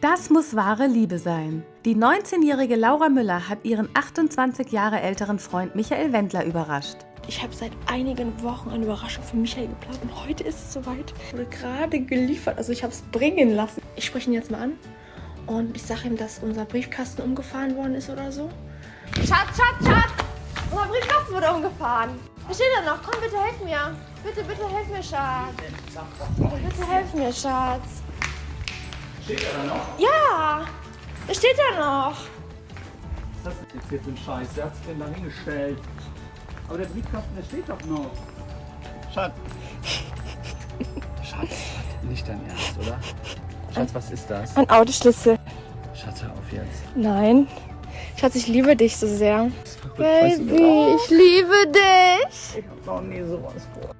Das muss wahre Liebe sein. Die 19-jährige Laura Müller hat ihren 28 Jahre älteren Freund Michael Wendler überrascht. Ich habe seit einigen Wochen eine Überraschung für Michael geplant und heute ist es soweit. Wurde gerade geliefert, also ich habe es bringen lassen. Ich spreche ihn jetzt mal an und ich sage ihm, dass unser Briefkasten umgefahren worden ist oder so. Schatz, Schatz, Schatz! Unser Briefkasten wurde umgefahren. Was steht da noch? Komm, bitte helf mir. Bitte, bitte helf mir, Schatz. Bitte, bitte helf mir, Schatz. Steht er da noch? Ja, es steht da noch. Was ist das jetzt hier für ein Scheiß? Wer hat sich denn da hingestellt? Aber der Briefkasten, der steht doch noch. Schatz. Schatz, nicht dein Ernst, oder? Schatz, was ist das? Ein Autoschlüssel. Schatz, hör auf jetzt. Nein. Schatz, ich liebe dich so sehr. Weißt du, Baby, ich liebe dich. Ich hab noch nie sowas vor.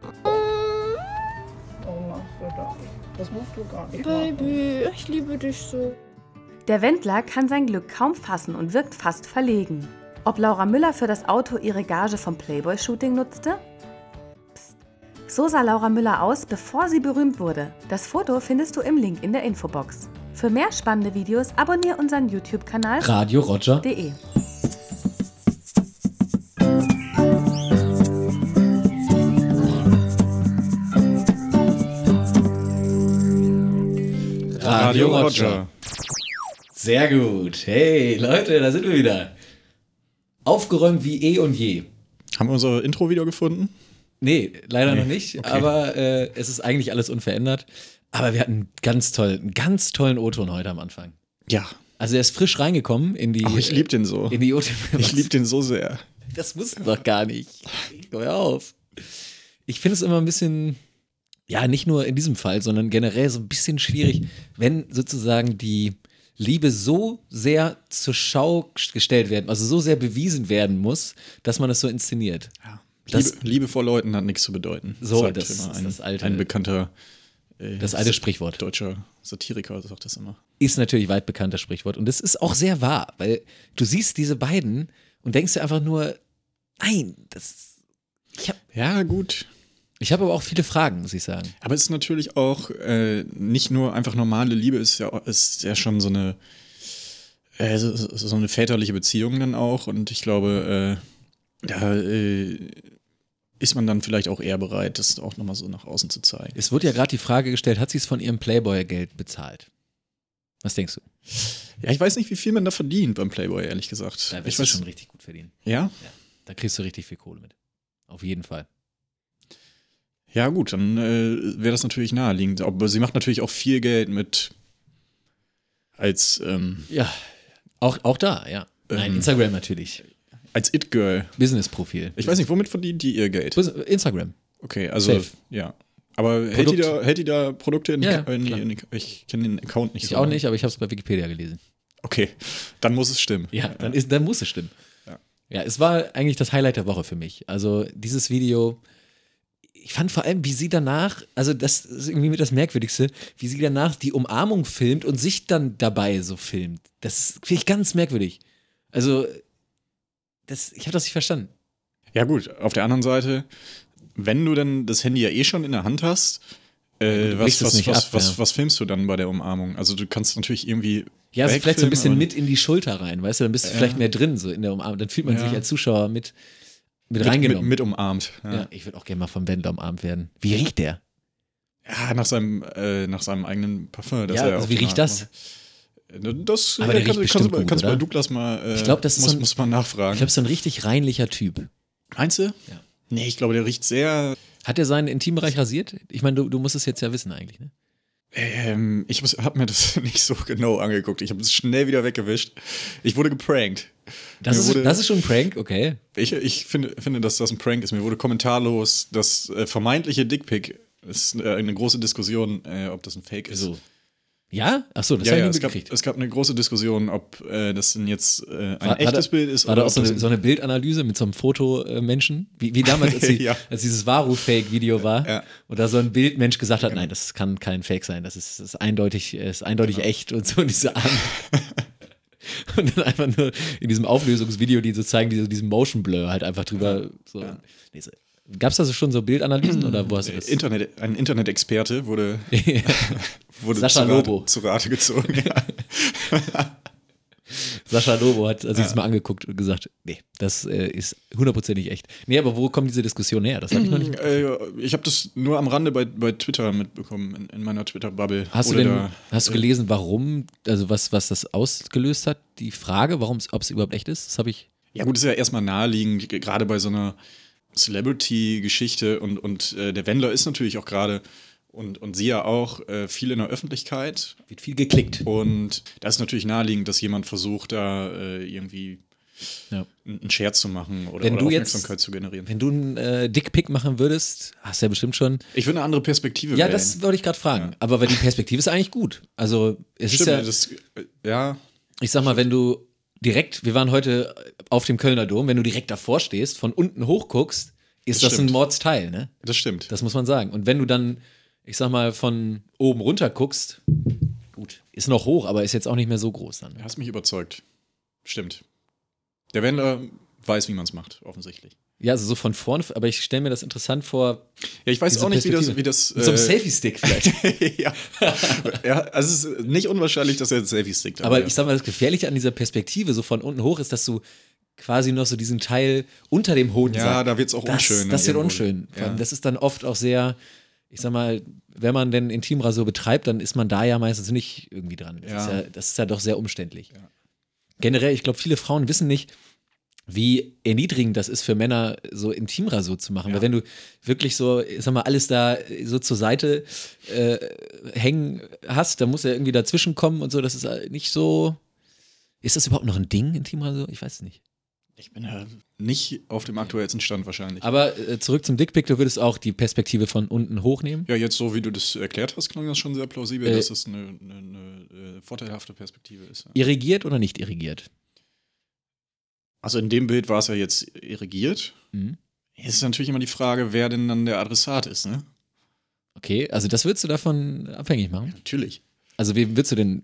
Warum machst du das? Das musst du gar nicht machen. Baby, ich liebe dich so. Der Wendler kann sein Glück kaum fassen und wirkt fast verlegen. Ob Laura Müller für das Auto ihre Gage vom Playboy-Shooting nutzte? Psst. So sah Laura Müller aus, bevor sie berühmt wurde. Das Foto findest du im Link in der Infobox. Für mehr spannende Videos abonniere unseren YouTube-Kanal Radio Radio Roger. Sehr gut. Hey, Leute, da sind wir wieder. Aufgeräumt wie eh und je. Haben wir unser Intro wieder gefunden? Nee, leider Nee, noch nicht, okay. aber äh, es ist eigentlich alles unverändert. Aber wir hatten einen ganz tollen, einen ganz tollen O-Ton heute am Anfang. Ja. Also er ist frisch reingekommen in die Oh, ich liebe den so. in die o Ich liebe den so sehr. Das wussten wir doch gar nicht. Hör auf. Ich finde es immer ein bisschen, ja, nicht nur in diesem Fall, sondern generell so ein bisschen schwierig, wenn sozusagen die Liebe so sehr zur Schau gestellt werden, also so sehr bewiesen werden muss, dass man das so inszeniert. Das- Liebe, Liebe vor Leuten hat nichts zu bedeuten. So, sagt das immer ist ein, das alte- ein bekannter äh, Das alte Sprichwort. Deutscher Satiriker sagt das immer. Ist natürlich weit bekanntes Sprichwort und es ist auch sehr wahr, weil du siehst diese beiden und denkst dir einfach nur, nein, das. Ich habe Ja, gut. Ich hab aber auch viele Fragen, muss ich sagen. Aber es ist natürlich auch äh, nicht nur einfach normale Liebe, ist ja, ist ja schon so eine, äh, so, so eine väterliche Beziehung dann auch. Und ich glaube, äh, da äh, ist man dann vielleicht auch eher bereit, das auch nochmal so nach außen zu zeigen. Es wurde ja gerade die Frage gestellt, hat sie es von ihrem Playboy-Geld bezahlt? Was denkst du? Ja, ich weiß nicht, wie viel man da verdient beim Playboy, ehrlich gesagt. Da ich wirst du weiß schon richtig gut verdienen. Ja? Da kriegst du richtig viel Kohle mit. Auf jeden Fall. Ja, gut, dann äh, wäre das natürlich naheliegend. Aber sie macht natürlich auch viel Geld mit als, ähm, Ja, auch, auch da, ja. Nein, Ähm. Instagram natürlich. als It-Girl. Business-Profil. Ich weiß nicht, womit verdient die ihr Geld? Instagram. Okay, also, Safe. ja. Aber hält die, da, hält die da Produkte in, Ja, in, klar. in, Ich kenne den Account nicht Ich so. auch lange. nicht, aber ich habe es bei Wikipedia gelesen. Okay, dann muss es stimmen. Ja, dann, ist, dann muss es stimmen. Ja. Ja, es war eigentlich das Highlight der Woche für mich. Also dieses Video, ich fand vor allem, wie sie danach, also das ist irgendwie mit das Merkwürdigste, wie sie danach die Umarmung filmt und sich dann dabei so filmt. Das finde ich ganz merkwürdig. Also, das, ich habe das nicht verstanden. Ja, gut, auf der anderen Seite, wenn du dann das Handy ja eh schon in der Hand hast, äh, was, was, was, ab, was, ja. was filmst du dann bei der Umarmung? Also du kannst natürlich irgendwie. Ja, also vielleicht so ein bisschen mit in die Schulter rein, weißt du, dann bist du Ja. vielleicht mehr drin, so in der Umarmung. Dann fühlt man Ja. sich als Zuschauer mit, mit, reingenommen. mit, mit umarmt. Ja. ja. ich würde auch gerne mal vom Wendler umarmt werden. Wie riecht der? Ja, nach seinem, äh, nach seinem eigenen Parfum. das Ja, also wie riecht das? macht. Das Aber äh, der riecht kannst, du- kannst, gut, kannst du bei? Douglas mal. Äh, Ich glaub, das ist muss, so ein- muss man nachfragen. Ich glaube, so ein richtig reinlicher Typ. Meinst du? Ja. Nee, ich glaube, der riecht sehr. Hat er seinen Intimbereich rasiert? Ich meine, du, du musst es jetzt ja wissen eigentlich, ne? Ähm, ich habe mir das nicht so genau angeguckt. Ich habe es schnell wieder weggewischt. Ich wurde geprankt. Das, ist, wurde- das ist schon ein Prank, okay. Ich, ich finde, finde, dass das ein Prank ist. Mir wurde kommentarlos das äh, vermeintliche Dickpick. Es ist äh, eine große Diskussion, äh, ob das ein Fake ist. So. Ja? Achso, das ja, habe ja, ich es, nie gab, es gab eine große Diskussion, ob äh, das denn jetzt äh, ein War- echtes da- Bild ist War da auch so eine, so eine Bildanalyse mit so einem Fotomenschen? Wie, wie damals, als, die, Ja. als dieses Varu-Fake-Video war Ja. und da so ein Bildmensch gesagt hat, nein, das kann kein Fake sein, das ist, das ist eindeutig, äh, ist eindeutig Genau. echt und so diese Arme. und dann einfach nur in diesem Auflösungsvideo, die so zeigen, wie so diesen Motion Blur halt einfach drüber so. Nee, so Gab es da so schon so Bildanalysen oder wo hast du das? Internet, ein Internet-Experte wurde, wurde Sascha zu Rate, Lobo. zu Rate gezogen. Ja. Sascha Lobo hat sich das mal angeguckt und gesagt, nee, das äh, ist hundertprozentig echt. Nee, aber wo kommt diese Diskussion her? Das habe ich noch nicht. Äh, ich habe das nur am Rande bei, bei Twitter mitbekommen, in, in meiner Twitter-Bubble. Hast du Oder denn, da- hast du gelesen, warum, also was, was das ausgelöst hat? Die Frage, warum ob es überhaupt echt ist? Das habe ich. Ja, gut, ist ja erstmal naheliegend, gerade bei so einer Celebrity-Geschichte und, und äh, der Wendler ist natürlich auch gerade und, und sie ja auch äh, viel in der Öffentlichkeit. Wird viel geklickt. Und da ist natürlich naheliegend, dass jemand versucht, da äh, irgendwie Ja. einen Scherz zu machen oder, Wenn oder du jetzt- Aufmerksamkeit zu generieren. Wenn du einen äh, Dickpick machen würdest, hast du ja bestimmt schon. Ich würde eine andere Perspektive Ja, wählen. das wollte ich gerade fragen. Ja. Aber weil die Perspektive ist eigentlich gut. Also es Stimmt, ist ja, das, äh, ja, ich sag mal, wenn du direkt, wir waren heute auf dem Kölner Dom, wenn du direkt davor stehst, von unten hoch guckst, ist Das das, ein. Mordsteil, ne? das stimmt. Das muss man sagen. Und wenn du dann, ich sag mal, von oben runter guckst, gut, ist noch hoch, aber ist jetzt auch nicht mehr so groß dann. Du hast mich überzeugt. Stimmt. Der Wendler weiß, wie man es macht, offensichtlich. Ja, also so von vorne, aber ich stelle mir das interessant vor. Ja, ich weiß auch nicht, wie das, wie das Mit so äh, Selfie-Stick vielleicht. ja. ja, also es ist nicht unwahrscheinlich, dass er einen Selfie-Stick dabei Aber hat. ich sag mal, das Gefährliche an dieser Perspektive, so von unten hoch, ist, dass du quasi noch so diesen Teil unter dem Hodensack. Ja, da wird's auch das, unschön Das wird unschön. Ja. Das ist dann oft auch sehr, ich sag mal, wenn man denn Intimrasur betreibt, dann ist man da ja meistens nicht irgendwie dran. Das, Ja. ist, ja, das ist ja doch sehr umständlich. Ja. Generell, ich glaube, viele Frauen wissen nicht, wie erniedrigend das ist für Männer, so Intimrasur zu machen. Ja. Weil wenn du wirklich so, ich sag mal, alles da so zur Seite äh, hängen hast, dann muss er irgendwie dazwischen kommen und so. Das ist halt nicht so. Ist das überhaupt noch ein Ding, Intimrasur? Ich weiß es nicht. Ich bin ja nicht auf dem aktuellsten Stand wahrscheinlich. Aber äh, zurück zum Dickpick, du würdest auch die Perspektive von unten hochnehmen. ja, jetzt so wie du das erklärt hast, klang das schon sehr plausibel, Äh, dass das eine, eine, eine äh, vorteilhafte Perspektive ist. Ja. Irrigiert oder nicht irrigiert? Also in dem Bild war es ja jetzt irrigiert. Mhm. Jetzt ist natürlich immer die Frage, wer denn dann der Adressat ist, ne? Okay, also das würdest du davon abhängig machen? Natürlich. Also wem würdest du denn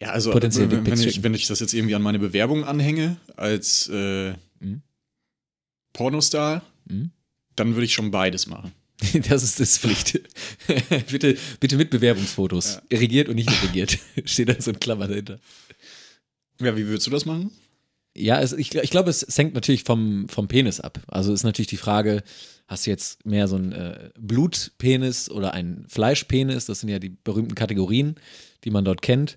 Ja, also Potenziell wenn, wenn, ich, wenn ich das jetzt irgendwie an meine Bewerbung anhänge als äh, Mhm. Pornostar, Mhm. dann würde ich schon beides machen. Das ist das Pflicht. bitte, bitte mit Bewerbungsfotos. Ja. Irrigiert und nicht irrigiert. Steht dann so ein Klammer dahinter. Ja, wie würdest du das machen? Ja, es, ich, ich glaube, es hängt natürlich vom, vom Penis ab. Also ist natürlich die Frage, hast du jetzt mehr so einen äh, Blutpenis oder einen Fleischpenis? Das sind ja die berühmten Kategorien, die man dort kennt.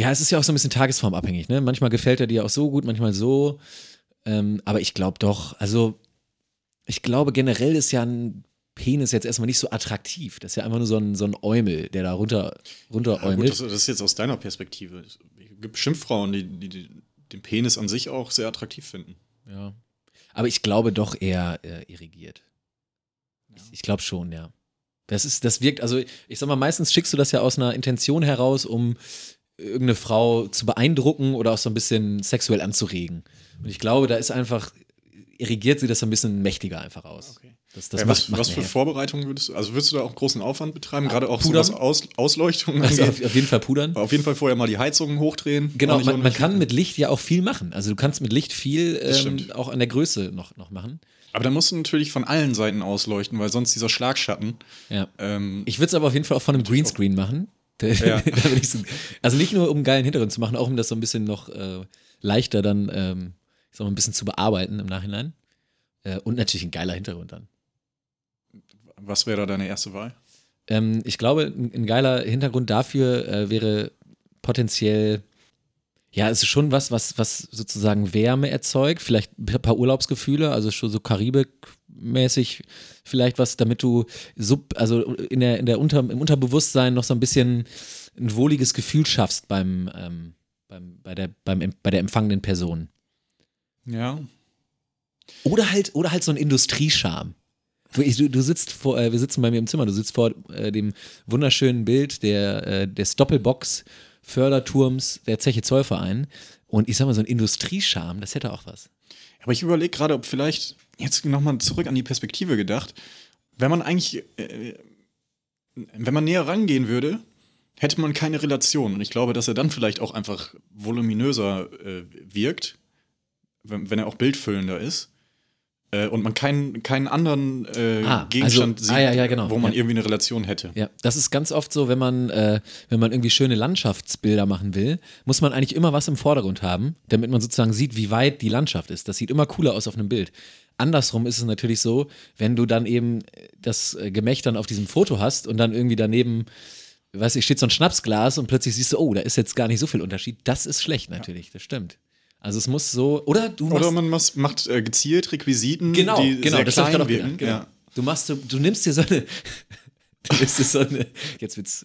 Ja, es ist ja auch so ein bisschen tagesformabhängig. Ne? Manchmal gefällt er dir auch so gut, manchmal so. Ähm, aber ich glaube doch, also ich glaube generell ist ja ein Penis jetzt erstmal nicht so attraktiv. Das ist ja einfach nur so ein, so ein Eumel, der da runter, runter Ja, gut, das, das ist jetzt aus deiner Perspektive. Es gibt bestimmt Frauen, die, die, die den Penis an sich auch sehr attraktiv finden. Ja. Aber ich glaube doch eher äh, irrigiert. Ich, ich glaube schon, ja. Das ist, das wirkt, also ich sag mal, meistens schickst du das ja aus einer Intention heraus, um irgendeine Frau zu beeindrucken oder auch so ein bisschen sexuell anzuregen. Und ich glaube, da ist einfach, irrigiert sie das so ein bisschen mächtiger einfach aus. Okay. Das, das ja, macht, was macht was für. Vorbereitungen würdest du, also würdest du da auch großen Aufwand betreiben, gerade auch so Pudern? was Aus, Ausleuchtung also angeht? auf, auf jeden Fall pudern. Auf jeden Fall vorher mal die Heizungen hochdrehen. Genau, man, man kann mit Licht ja auch viel machen. Also du kannst mit Licht viel ähm, auch an der Größe noch, noch machen. Aber da musst du natürlich von allen Seiten ausleuchten, weil sonst dieser Schlagschatten. Ja. Ähm, Ich würde es aber auf jeden Fall auch von einem Greenscreen machen. Ja. so, also nicht nur um einen geilen Hintergrund zu machen, auch um das so ein bisschen noch äh, leichter dann, ähm, ich sag mal, ein bisschen zu bearbeiten im Nachhinein. Äh, und natürlich ein geiler Hintergrund dann. was wäre da deine erste Wahl? Ähm, ich glaube, ein, ein geiler Hintergrund dafür äh, wäre potenziell, ja, es ist schon was, was, was sozusagen Wärme erzeugt, vielleicht ein paar Urlaubsgefühle, also schon so Karibik-mäßig vielleicht was, damit du sub, also in der, in der Unter, im Unterbewusstsein noch so ein bisschen ein wohliges Gefühl schaffst beim, ähm, beim, bei, der, beim, bei der empfangenen Person. Ja. Oder halt, oder halt so ein Industriescham. Du, du, sitzt vor, äh, wir sitzen bei mir im Zimmer, du sitzt vor äh, dem wunderschönen Bild der, äh, des Doppelbox Förderturms der Zeche Zollverein. Und ich sag mal, so ein Industriescham, das hätte auch was. Aber ich überlege gerade, ob vielleicht, jetzt nochmal zurück an die Perspektive gedacht, wenn man eigentlich, äh, wenn man näher rangehen würde, hätte man keine Relation. Und ich glaube, dass er dann vielleicht auch einfach voluminöser äh, wirkt, wenn, wenn er auch bildfüllender ist. Äh, und man keinen, keinen anderen äh, Ah, Gegenstand also- sieht, ah, ja, ja, genau. wo man Ja. irgendwie eine Relation hätte. Ja, das ist ganz oft so, wenn man, äh, wenn man irgendwie schöne Landschaftsbilder machen will, muss man eigentlich immer was im Vordergrund haben, damit man sozusagen sieht, wie weit die Landschaft ist. Das sieht immer cooler aus auf einem Bild. Andersrum ist es natürlich so, wenn du dann eben das äh, Gemächt dann auf diesem Foto hast und dann irgendwie daneben, weiß ich, steht so ein Schnapsglas und plötzlich siehst du, oh, da ist jetzt gar nicht so viel Unterschied. Das ist schlecht natürlich, das stimmt. Also es muss so, oder du machst Oder man mas- macht äh, gezielt Requisiten, Genau, die genau, sehr das klein auch wirken. Genau. Ja. Du machst so, du nimmst dir so eine, du nimmst dir so eine, jetzt wird's,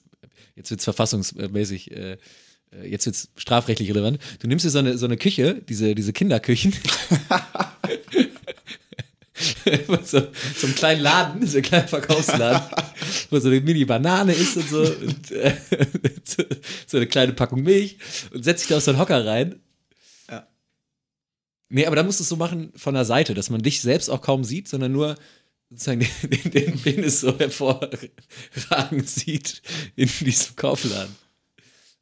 jetzt wird's verfassungsmäßig, äh, äh, jetzt wird's strafrechtlich relevant. Du nimmst dir so eine, so eine Küche, diese, diese Kinderküchen. so, so einen kleinen Laden, so einen kleinen Verkaufsladen, wo so eine Mini-Banane ist und so, und, äh, so eine kleine Packung Milch und setzt dich da auf so einen Hocker rein. Ja. Nee, aber da musst du es so machen von der Seite, dass man dich selbst auch kaum sieht, sondern nur sozusagen den, den, Penis so hervorragen sieht in diesem Kaufladen.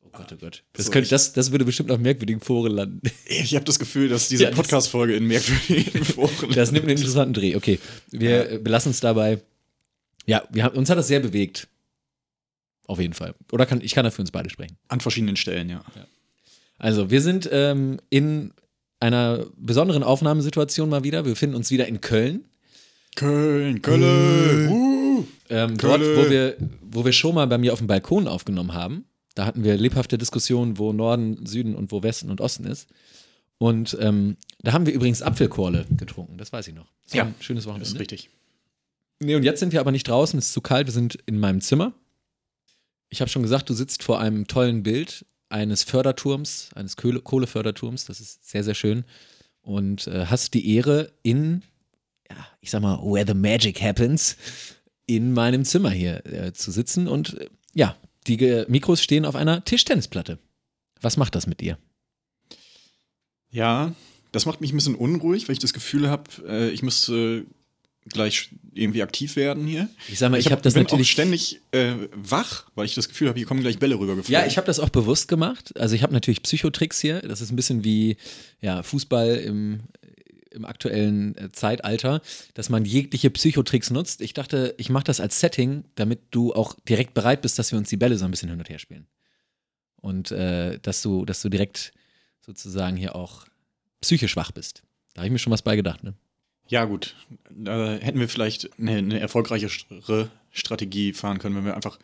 Oh Gott, oh Gott. Das, So, könnte, das, das würde bestimmt auf merkwürdigen Foren landen. Ich habe das Gefühl, dass diese Ja, Podcast-Folge in merkwürdigen Foren Das nimmt einen interessanten Dreh. Okay, wir äh, belassen es dabei. Ja, wir haben, uns hat das sehr bewegt. Auf jeden Fall. Oder kann, ich kann da für uns beide sprechen. an verschiedenen Stellen, ja. Also, wir sind ähm, in einer besonderen Aufnahmesituation mal wieder. Wir befinden uns wieder in Köln. Köln, Köln. Uh. Ähm, dort, Kölle. wo wir, wo wir schon mal bei mir auf dem Balkon aufgenommen haben. Da hatten wir lebhafte Diskussionen, wo Norden, Süden und wo Westen und Osten ist. Und ähm, da haben wir übrigens Apfelkorle getrunken, das weiß ich noch. Das Ja, schönes Das Wochenende. ist richtig. Nee, und jetzt sind wir aber nicht draußen, es ist zu kalt, wir sind in meinem Zimmer. Ich habe schon gesagt, du sitzt vor einem tollen Bild eines Förderturms, eines Kohle Kohleförderturms, das ist sehr, sehr schön. Und äh, hast die Ehre in, ja, ich sag mal, where the magic happens, in meinem Zimmer hier äh, zu sitzen. Und äh, ja, die Mikros stehen auf einer Tischtennisplatte. Was macht das mit dir? Ja, das macht mich ein bisschen unruhig, weil ich das Gefühl habe, äh, ich müsste gleich irgendwie aktiv werden hier. Ich sag mal, ich, hab- habe das bin natürlich auch ständig äh, wach, weil ich das Gefühl habe, hier kommen gleich Bälle rübergeflogen. Ja, ich habe das auch bewusst gemacht. Also ich habe natürlich Psychotricks hier. Das ist ein bisschen wie ja, Fußball im, im aktuellen äh, Zeitalter, dass man jegliche Psychotricks nutzt. Ich dachte, ich mache das als Setting, damit du auch direkt bereit bist, dass wir uns die Bälle so ein bisschen hin und her spielen. Und äh, dass, du, dass du direkt sozusagen hier auch psychisch wach bist. Da habe ich mir schon was bei gedacht. Ne? Ja, gut. Da hätten wir vielleicht eine, eine erfolgreichere Strategie fahren können, wenn wir einfach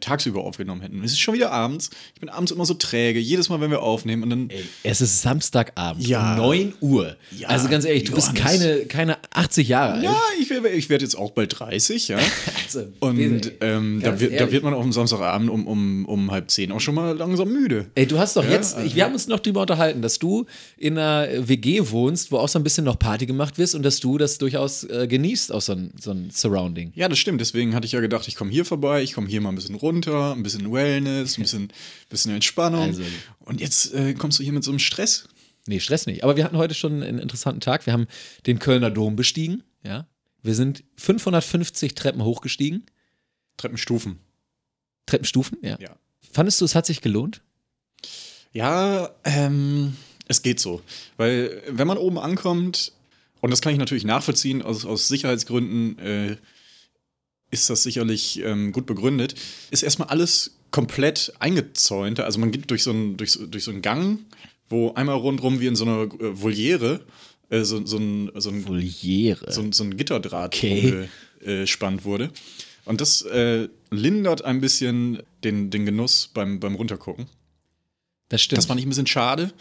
tagsüber aufgenommen hätten. Es ist schon wieder abends. Ich bin abends immer so träge, jedes Mal, wenn wir aufnehmen und dann. Es ist Samstagabend Ja. um 9 Uhr. Ja, also ganz ehrlich, du bist Johannes. keine, keine 80 Jahre alt. Ja, ich, werde- ich werde jetzt auch bald 30, ja. Also, Und ähm, da, wird, da wird man auch am Samstagabend um, um, um halb zehn auch schon mal langsam müde. Ey, du hast doch Ja, jetzt, also- wir haben uns noch drüber unterhalten, dass du in einer WG wohnst, wo auch so ein bisschen noch Party gemacht wirst und dass du das durchaus äh, genießt, auch so ein, so ein Surrounding. Ja, das stimmt. Deswegen hatte ich ja gedacht, ich komme hier vorbei, ich komme hier mal ein bisschen runter, ein bisschen Wellness, ein bisschen, bisschen Entspannung. Also- Und jetzt äh, kommst du hier mit so einem Stress. Nee, Stress nicht. Aber wir hatten heute schon einen interessanten Tag. Wir haben den Kölner Dom bestiegen, ja. Wir sind 550 Treppen hochgestiegen. Treppenstufen. Treppenstufen, ja. Ja. Fandest du, es hat sich gelohnt? Ja, ähm, es geht so. Weil, wenn man oben ankommt, und das kann ich natürlich nachvollziehen, aus, aus Sicherheitsgründen äh, ist das sicherlich ähm, gut begründet, ist erstmal alles komplett eingezäunt. Also man geht durch so einen, durch, durch so einen Gang, wo einmal rundrum wie in so einer äh, Voliere äh, so, so, ein, so, ein, Voliere. so, so ein Gitterdraht Okay. gespannt wurde. Und das äh, lindert ein bisschen den, den Genuss beim, beim Runtergucken. das stimmt. Das fand ich ein bisschen schade.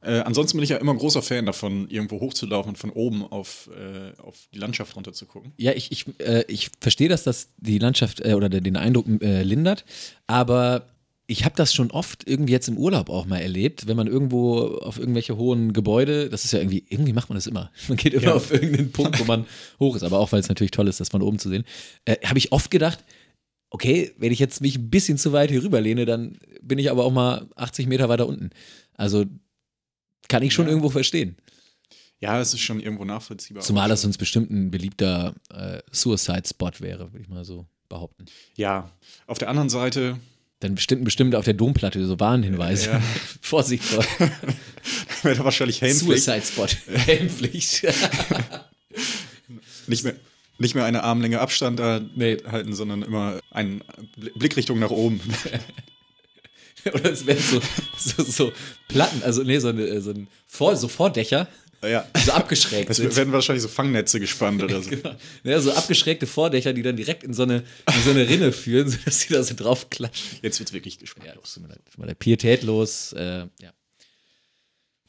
Äh, ansonsten bin ich ja immer großer Fan davon, irgendwo hochzulaufen und von oben auf, äh, auf die Landschaft runter zu gucken. Ja, ich, ich, äh, ich verstehe, dass das die Landschaft äh, oder den Eindruck äh, lindert, aber ich habe das schon oft irgendwie jetzt im Urlaub auch mal erlebt, wenn man irgendwo auf irgendwelche hohen Gebäude, das ist ja irgendwie, irgendwie macht man das immer. Man geht immer Ja. auf irgendeinen Punkt, wo man hoch ist, aber auch weil es natürlich toll ist, das von oben zu sehen, äh, habe ich oft gedacht, okay, wenn ich jetzt mich ein bisschen zu weit hier rüberlehne, dann bin ich aber auch mal 80 Meter weiter unten. Also kann ich schon Ja. irgendwo verstehen. Ja, es ist schon irgendwo nachvollziehbar. Zumal das uns bestimmt ein beliebter äh, Suicide-Spot wäre, würde ich mal so behaupten. Ja, auf der anderen Seite Dann bestimmt, bestimmt auf der Domplatte so Warnhinweise. Ja. Vorsicht vor wäre wahrscheinlich Helmpflicht. Suicide-Spot. Helmpflicht. Nicht mehr, nicht mehr eine Armlänge Abstand da Nee. halten, sondern immer einen Blickrichtung nach oben. Oder es wären so, so, so Platten, also nee, so, eine, so, ein Vor, so Vordächer, ja. die so abgeschrägt Es werden wahrscheinlich so Fangnetze gespannt oder so. Genau. Ja, so abgeschrägte Vordächer, die dann direkt in so eine, in so eine Rinne führen, sodass sie da so drauf klatschen. Jetzt wird's wirklich gespannt. Ja, immer der pietätlos. Äh, ja.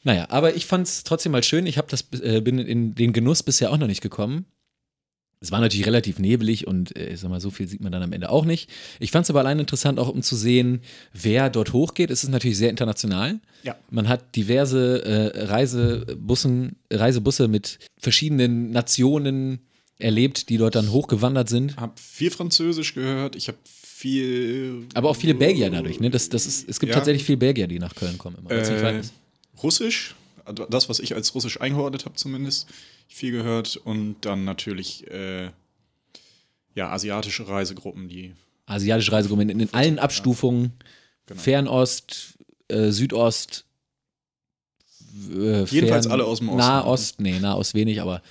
Naja, aber ich fand es trotzdem mal schön. Ich hab das, äh, bin in den Genuss bisher auch noch nicht gekommen. Es war natürlich relativ nebelig und äh, ich sag mal, so viel sieht man dann am Ende auch nicht. Ich fand es aber allein interessant, auch um zu sehen, wer dort hochgeht. Es ist natürlich sehr international. Ja. Man hat diverse äh, Reisebussen, Reisebusse mit verschiedenen Nationen erlebt, die dort dann hochgewandert sind. Hab viel Französisch gehört, ich habe viel. Aber auch viele Belgier dadurch, ne? Das, das ist, es gibt Ja. tatsächlich viele Belgier, die nach Köln kommen. Immer, Äh. Russisch, das, was ich als Russisch eingeordnet habe, zumindest. Viel gehört. Und dann natürlich äh, ja, asiatische Reisegruppen, die. Asiatische Reisegruppen in, in allen Abstufungen. Genau. Fernost, äh, Südost. Äh, Jedenfalls alle aus dem Osten. Nahost, nee, Nahost wenig, aber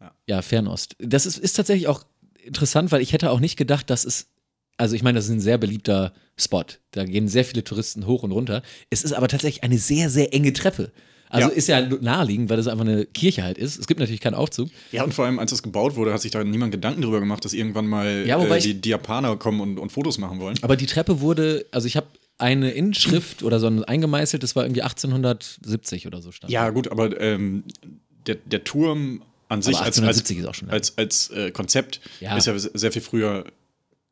Ja. ja, Fernost. Das ist, ist tatsächlich auch interessant, weil ich hätte auch nicht gedacht, dass es, also ich meine, das ist ein sehr beliebter Spot. Da gehen sehr viele Touristen hoch und runter. Es ist aber tatsächlich eine sehr, sehr enge Treppe. Also Ja. ist ja naheliegend, weil das einfach eine Kirche halt ist. Es gibt natürlich keinen Aufzug. Ja, und vor allem, als das gebaut wurde, hat sich da niemand Gedanken darüber gemacht, dass irgendwann mal Ja, äh, die, die Japaner kommen und, und Fotos machen wollen. Aber die Treppe wurde, also ich habe eine Inschrift oder so ein eingemeißelt, das war irgendwie 1870 oder so stand. Ja, gut, aber ähm, der, der Turm an sich als, 1870 als, ist auch schon lang. als, als äh, Konzept Ja. ist ja sehr viel früher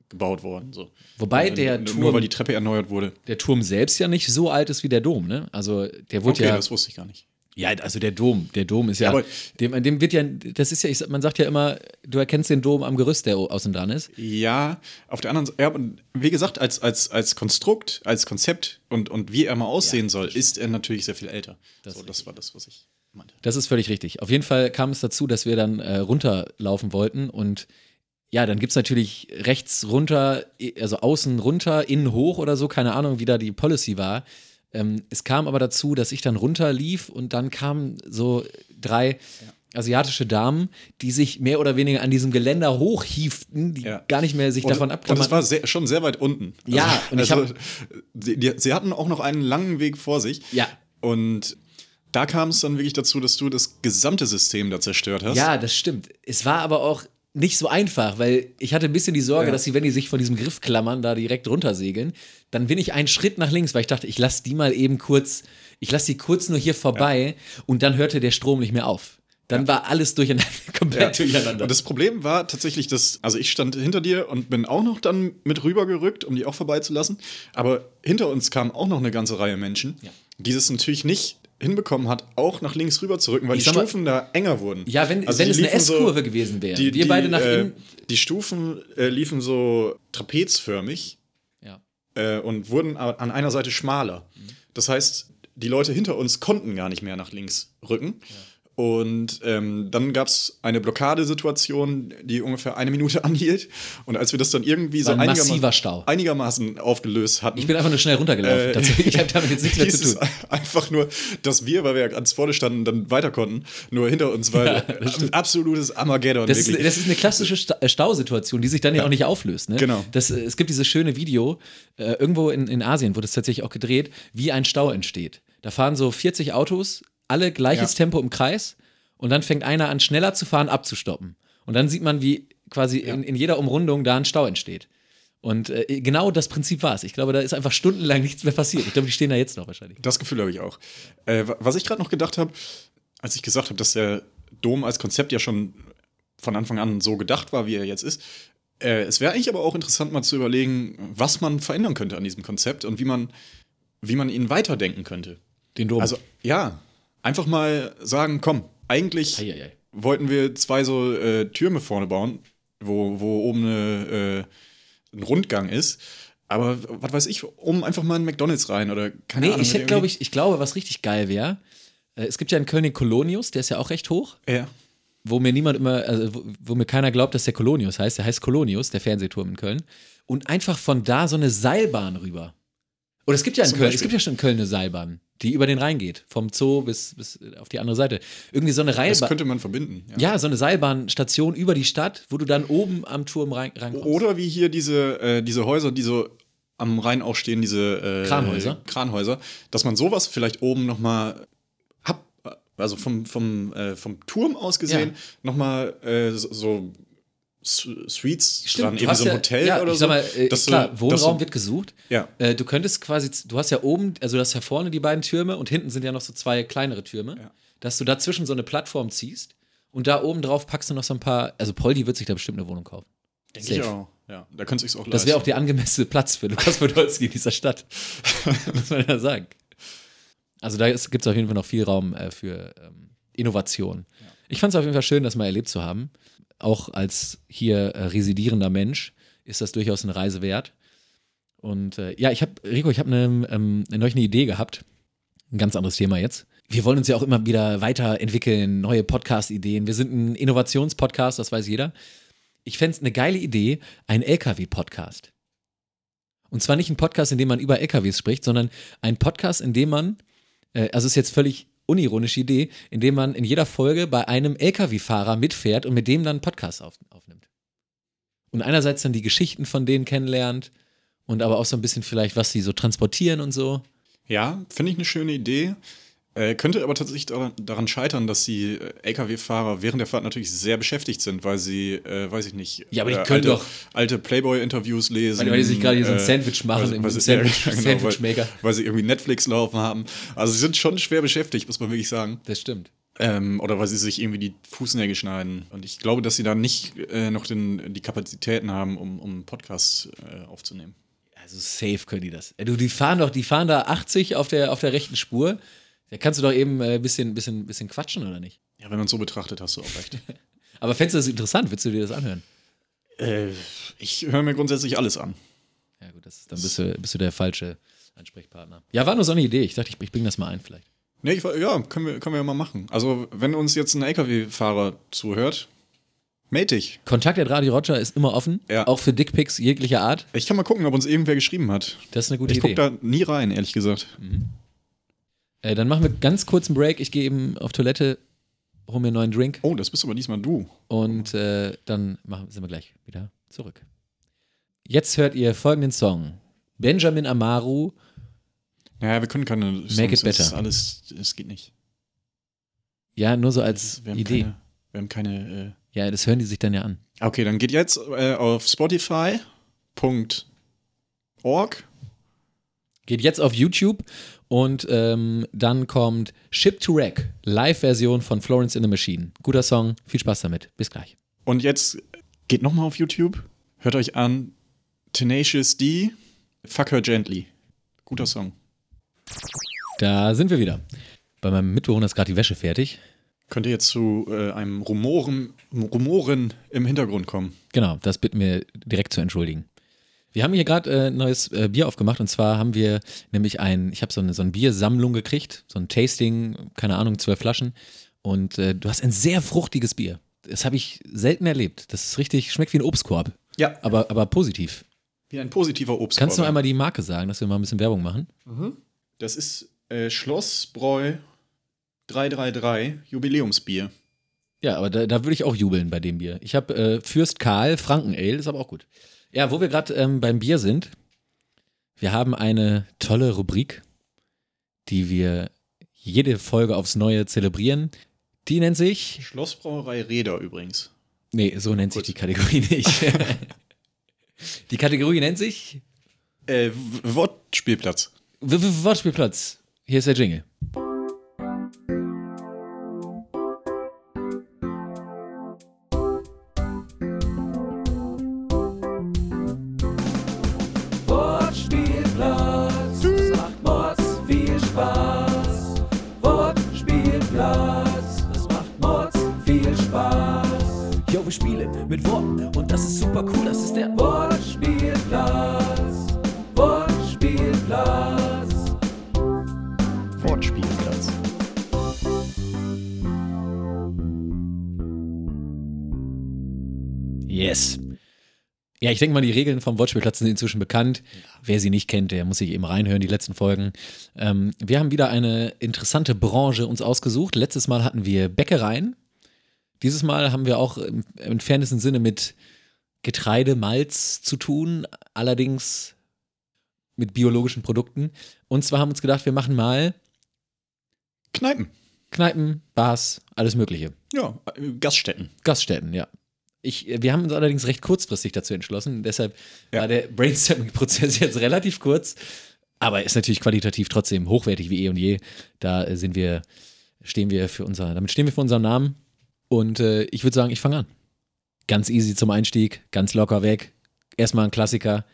gebaut worden. So. Wobei Äh, der nur Turm, weil die Treppe erneuert wurde. der Turm selbst ja nicht so alt ist wie der Dom, ne? Also der wurde Okay, ja. das wusste ich gar nicht. Ja, also der Dom, der Dom ist ja, Ja, dem, dem wird ja, das ist ja, ich, man sagt ja immer, du erkennst den Dom am Gerüst, der außen dran ist. Ja, auf der anderen Seite, ja, wie gesagt, als, als, als Konstrukt, als Konzept und, und wie er mal aussehen soll, ist er natürlich sehr viel älter. Das so, das war das, was ich meinte. Das ist völlig richtig. Auf jeden Fall kam es dazu, dass wir dann äh, runterlaufen wollten und ja, dann gibt es natürlich rechts runter, also außen runter, innen hoch oder so, keine Ahnung, wie da die Policy war. Ähm, es kam aber dazu, dass ich dann runterlief und dann kamen so drei asiatische Damen, die sich mehr oder weniger an diesem Geländer hochhieften, die Ja. gar nicht mehr sich Und, davon und abklammern. es war sehr, schon sehr weit unten. Ja, und ich also, sie, die, sie hatten auch noch einen langen Weg vor sich. Ja. Und da kam es dann wirklich dazu, dass du das gesamte System da zerstört hast. Ja, das stimmt. Es war aber auch nicht so einfach, weil ich hatte ein bisschen die Sorge, Ja. dass sie, wenn die sich von diesem Griff klammern, da direkt runtersegeln, dann bin ich einen Schritt nach links, weil ich dachte, ich lasse die mal eben kurz, ich lasse die kurz nur hier vorbei und dann hörte der Strom nicht mehr auf. Dann war alles durcheinander, komplett durcheinander. Und das Problem war tatsächlich, dass, also ich stand hinter dir und bin auch noch dann mit rübergerückt, um die auch vorbeizulassen. Aber hinter uns kam auch noch eine ganze Reihe Menschen, Ja. die es natürlich nicht hinbekommen hat, auch nach links rüber zu rücken, weil Ich die sag mal- Stufen da enger wurden. ja, wenn, Also wenn es eine liefen so- S-Kurve gewesen wäre, Die, wir die, beide nach äh, innen. Die Stufen äh, liefen so trapezförmig Ja. äh, und wurden an einer Seite schmaler. Das heißt, die Leute hinter uns konnten gar nicht mehr nach links rücken. Und ähm, dann gab es eine Blockadesituation, die ungefähr eine Minute anhielt. Und als wir das dann irgendwie so ein einigerma- einigermaßen aufgelöst hatten, Ich bin einfach nur schnell runtergelaufen. äh. Ich habe damit jetzt nichts mehr zu tun. einfach nur, dass wir, weil wir ja ganz vorne standen, dann weiter konnten. Nur hinter uns war ein absolutes Armageddon. Das ist, das ist eine klassische äh, Stausituation, die sich dann ja, auch nicht auflöst. Ne? Genau. Das, äh, es gibt dieses schöne Video, äh, irgendwo in, in Asien wurde es tatsächlich auch gedreht, wie ein Stau entsteht. Da fahren so 40 Autos, alle gleiches Ja. Tempo im Kreis und dann fängt einer an, schneller zu fahren, abzustoppen. Und dann sieht man, wie quasi in, in jeder Umrundung da ein Stau entsteht. Und äh, genau das Prinzip war es. Ich glaube, da ist einfach stundenlang nichts mehr passiert. Ich glaube, die stehen da jetzt noch wahrscheinlich. Das Gefühl habe ich auch. Äh, wa- was ich gerade noch gedacht habe, als ich gesagt habe, dass der Dom als Konzept ja schon von Anfang an so gedacht war, wie er jetzt ist. Äh, es wäre eigentlich aber auch interessant, mal zu überlegen, was man verändern könnte an diesem Konzept und wie man, wie man ihn weiterdenken könnte. Den Dom. Also, ja, einfach mal sagen, komm, eigentlich Eieiei. wollten wir zwei so äh, Türme vorne bauen, wo, wo oben eine, äh, ein Rundgang ist. Aber was weiß ich, oben einfach mal ein McDonalds rein oder keine Nee, Ahnung. ich hätte, glaube ich, ich glaube, was richtig geil wäre, äh, es gibt ja in Köln den Kolonius, der ist ja auch recht hoch. Ja. wo mir niemand immer, also wo, wo mir keiner glaubt, dass der Kolonius heißt. Der heißt Kolonius, der Fernsehturm in Köln. Und einfach von da so eine Seilbahn rüber. Oder es gibt ja in Köln, es gibt ja schon in Köln eine Seilbahn, die über den Rhein geht, vom Zoo bis, bis auf die andere Seite. Irgendwie so eine Das Seilbahn. könnte man verbinden. Ja, so eine Seilbahnstation über die Stadt, wo du dann oben am Turm rein, reinkommst. Oder wie hier diese, äh, diese Häuser, die so am Rhein auch stehen, diese äh, Kranhäuser? Kranhäuser, dass man sowas vielleicht oben nochmal also vom, vom, äh, vom Turm aus gesehen, Ja. nochmal äh, so, so Suites Stimmt, dran, du irgendwie so ein ja- Hotel ja, oder ich so. Sag mal, äh, du- klar, dass Wohnraum du- wird gesucht. Ja. Äh, du könntest quasi, du hast ja oben, also du hast ja vorne die beiden Türme und hinten sind ja noch so zwei kleinere Türme, Ja. dass du dazwischen so eine Plattform ziehst und da oben drauf packst du noch so ein paar, also Poldi wird sich da bestimmt eine Wohnung kaufen. Denke ich auch. Ja, da könnte sich auch Das wäre auch der angemessene Platz für Lukas Podolski in dieser Stadt. Muss man ja sagen. Also da gibt es auf jeden Fall noch viel Raum äh, für ähm, Innovation. Ich fand es auf jeden Fall schön, das mal erlebt zu haben. Auch als hier äh, residierender Mensch ist das durchaus eine Reise wert. Und äh, ja, ich habe, Rico, ich habe eine, ähm, neulich eine Idee gehabt. Ein ganz anderes Thema jetzt. Wir wollen uns ja auch immer wieder weiterentwickeln, neue Podcast-Ideen. Wir sind ein Innovationspodcast, das weiß jeder. Ich fände es eine geile Idee, ein LKW-Podcast. Und zwar nicht ein Podcast, in dem man über LKWs spricht, sondern ein Podcast, in dem man, äh, also ist jetzt völlig unironische Idee, in dem man in jeder Folge bei einem LKW-Fahrer mitfährt und mit dem dann einen Podcast auf, aufnimmt. Und einerseits dann die Geschichten von denen kennenlernt und aber auch so ein bisschen vielleicht, was sie so transportieren und so. Ja, finde ich eine schöne Idee. Äh, könnte aber tatsächlich daran, scheitern, dass die äh, Lkw-Fahrer während der Fahrt natürlich sehr beschäftigt sind, weil sie, äh, weiß ich nicht, Ja, aber die äh, können alte, doch- alte Playboy-Interviews lesen. Weil, weil die sich gerade hier so ein äh, Sandwich machen weil- weil sie- Sandwich- ja, genau, Sandwichmaker. Weil, weil sie irgendwie Netflix laufen haben. Also sie sind schon schwer beschäftigt, muss man wirklich sagen. Das stimmt. Ähm, oder weil sie sich irgendwie die Fußnägel schneiden. Und ich glaube, dass sie da nicht äh, noch den, die Kapazitäten haben, um, um Podcasts äh, aufzunehmen. Also safe können die das. Äh, Du, die fahren doch, die fahren da 80 auf der, auf der rechten Spur. Da kannst du doch eben ein äh, bisschen, bisschen, bisschen quatschen, oder nicht? Ja, wenn man es so betrachtet, hast du auch recht. Aber fändest du das interessant? Willst du dir das anhören? äh, ich höre mir grundsätzlich alles an. Ja, gut, das dann bist du, bist du der falsche Ansprechpartner. Ja, war nur so eine Idee. Ich dachte, ich, ich bringe das mal ein, vielleicht. Nee, ich, ja, können wir, können wir ja mal machen. Also, wenn uns jetzt ein LKW-Fahrer zuhört, melde dich. Kontakt at Radio Roger ist immer offen, Ja. auch für Dickpics jeglicher Art. Ich kann mal gucken, ob uns irgendwer geschrieben hat. Das ist eine gute Ich Idee. gucke da nie rein, ehrlich gesagt. Äh, dann machen wir ganz kurz einen Break. Ich gehe eben auf Toilette, hole mir einen neuen Drink Oh, das bist aber diesmal du. und äh, dann machen, sind wir gleich wieder zurück. Jetzt hört ihr folgenden Song. Benjamin Amaru, Naja, wir können keine Songs, Make it Das ist better. alles, es geht nicht. ja, nur so als Wir haben Idee. keine, wir haben keine äh Ja, das hören die sich dann ja an. Okay, dann geht jetzt äh, auf spotify.org. Geht jetzt auf YouTube und ähm, dann kommt Ship to Wreck, Live-Version von Florence in the Machine. Guter Song, viel Spaß damit. Bis gleich. Und jetzt geht nochmal auf YouTube. Hört euch an Tenacious D, Fuck Her Gently. Guter Song. Da sind wir wieder. Bei meinem Mitbewohner ist gerade die Wäsche fertig. Könnte jetzt zu äh, einem Rumoren, Rumoren im Hintergrund kommen. Genau, das bitten wir direkt zu entschuldigen. Wir haben hier gerade äh, ein neues äh, Bier aufgemacht und zwar haben wir nämlich ein, ich habe so eine, so eine Biersammlung gekriegt, so ein Tasting, keine Ahnung, zwölf Flaschen und äh, du hast ein sehr fruchtiges Bier. Das habe ich selten erlebt. Das ist richtig, schmeckt wie ein Obstkorb, Ja. aber, aber positiv. Wie ein positiver Obst. Kannst du einmal die Marke sagen, dass wir mal ein bisschen Werbung machen? Das ist äh, Schlossbräu 333 Jubiläumsbier. Ja, aber da, da würde ich auch jubeln bei dem Bier. Ich habe äh, Fürst Karl Franken Ale, ist aber auch gut. Ja, wo wir gerade ähm, beim Bier sind, wir haben eine tolle Rubrik, die wir jede Folge aufs Neue zelebrieren. Die nennt sich, Schlossbrauerei Räder übrigens. nee, so nennt sich Gut. die Kategorie nicht. die Kategorie nennt sich Äh, Wortspielplatz. -W Wortspielplatz. Hier ist der Jingle. Ich denke mal, die Regeln vom Wortspielplatz sind inzwischen bekannt. Wer sie nicht kennt, der muss sich eben reinhören, die letzten Folgen. Ähm, wir haben wieder eine interessante Branche uns ausgesucht. Letztes Mal hatten wir Bäckereien. Dieses Mal haben wir auch im entferntesten Sinne mit Getreide, Malz zu tun, allerdings mit biologischen Produkten. Und zwar haben wir uns gedacht, wir machen mal Kneipen. Kneipen, Bars, alles Mögliche. Ja, äh, Gaststätten. Gaststätten, ja. Ich, wir haben uns allerdings recht kurzfristig dazu entschlossen. Deshalb Ja. war der Brainstorming-Prozess jetzt relativ kurz, aber ist natürlich qualitativ trotzdem hochwertig wie eh und je. Da äh, sind wir, stehen wir für unser, damit stehen wir für unseren Namen. Und äh, ich würde sagen, ich fange an. Ganz easy zum Einstieg, ganz locker weg. Erstmal ein Klassiker.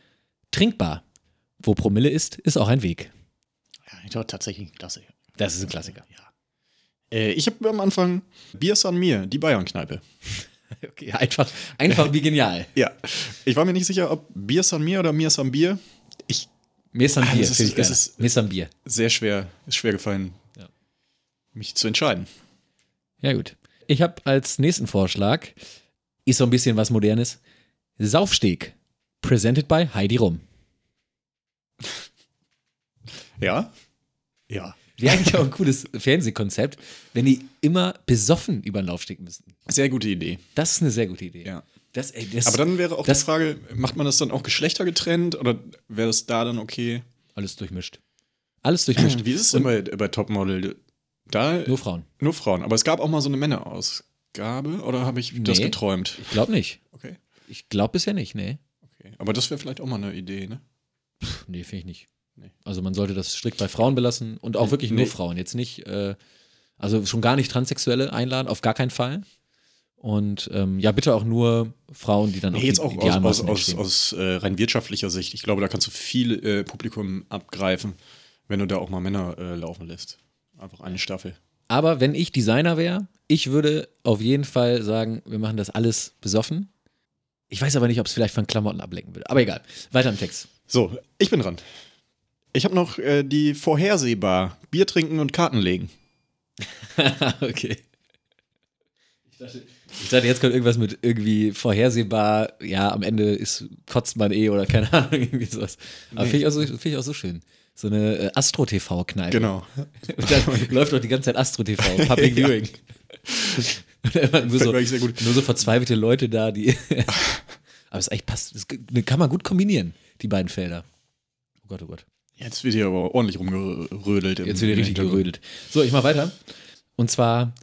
Trinkbar. Wo Promille ist, ist auch ein Weg. Ja, ich glaube tatsächlich ein Klassiker. Das ist ein Klassiker. Äh, ich habe am Anfang Bier San Mir, die Bayern-Kneipe. Okay, einfach, einfach wie genial. Ja. Ich war mir nicht sicher, ob Bier San Mir oder Mir San Bier. Ich Mir ist ein Ah, Bier, finde ich geil. Mir ist ein Bier. sehr schwer, ist schwer gefallen, Ja. mich zu entscheiden. Ja, gut. Ich habe als nächsten Vorschlag, ist so ein bisschen was Modernes, Saufsteg. Presented by Heidi Rum. Ja? Ja. Wäre eigentlich auch ein cooles Fernsehkonzept, wenn die immer besoffen über den Laufsteg müssten. Sehr gute Idee. Das ist eine sehr gute Idee. Ja. Das, ey, das, Aber dann wäre auch das- die Frage, macht man das dann auch geschlechtergetrennt oder wäre das da dann okay? alles durchmischt. Alles durchmischt. Wie ist es denn bei, bei Topmodel? Da Nur Frauen. nur Frauen. Aber es gab auch mal so eine Männerausgabe oder habe ich das Nee. geträumt? Ich glaube nicht. Okay. Ich glaube bisher nicht, nee. okay. Aber das wäre vielleicht auch mal eine Idee, ne? Nee, finde ich nicht. Nee. Also man sollte das strikt bei Frauen belassen und auch wirklich nur Nee. Frauen. Jetzt nicht, äh, also schon gar nicht Transsexuelle einladen, auf gar keinen Fall. Und ähm, ja, bitte auch nur Frauen, die dann Nee, auch jetzt die auch aus, aus, aus, aus äh, rein wirtschaftlicher Sicht. Ich glaube, da kannst du viel äh, Publikum abgreifen, wenn du da auch mal Männer äh, laufen lässt. Einfach eine Staffel. Aber wenn ich Designer wäre, ich würde auf jeden Fall sagen, wir machen das alles besoffen. Ich weiß aber nicht, ob es vielleicht von Klamotten ablenken würde. Aber egal. Weiter im Text. So, ich bin dran. Ich habe noch äh, die vorhersehbar Bier trinken und Karten legen. okay. Ich dachte, ich dachte, jetzt kommt irgendwas mit irgendwie vorhersehbar, ja, am Ende ist, kotzt man eh oder keine Ahnung, irgendwie sowas. Aber Nee. finde ich, auch so- find ich auch so schön. So eine äh, Astro-TV-Kneipe. Genau. Und dann läuft doch die ganze Zeit Astro-TV, Public Ja. Viewing. Nur, so, nur so verzweifelte Leute da, die. aber es eigentlich passt, das kann man gut kombinieren, die beiden Felder. Oh Gott, oh Gott. Jetzt wird hier aber ordentlich rumgerödelt. im- Jetzt wird hier richtig gerödelt. So, ich mach weiter. Und zwar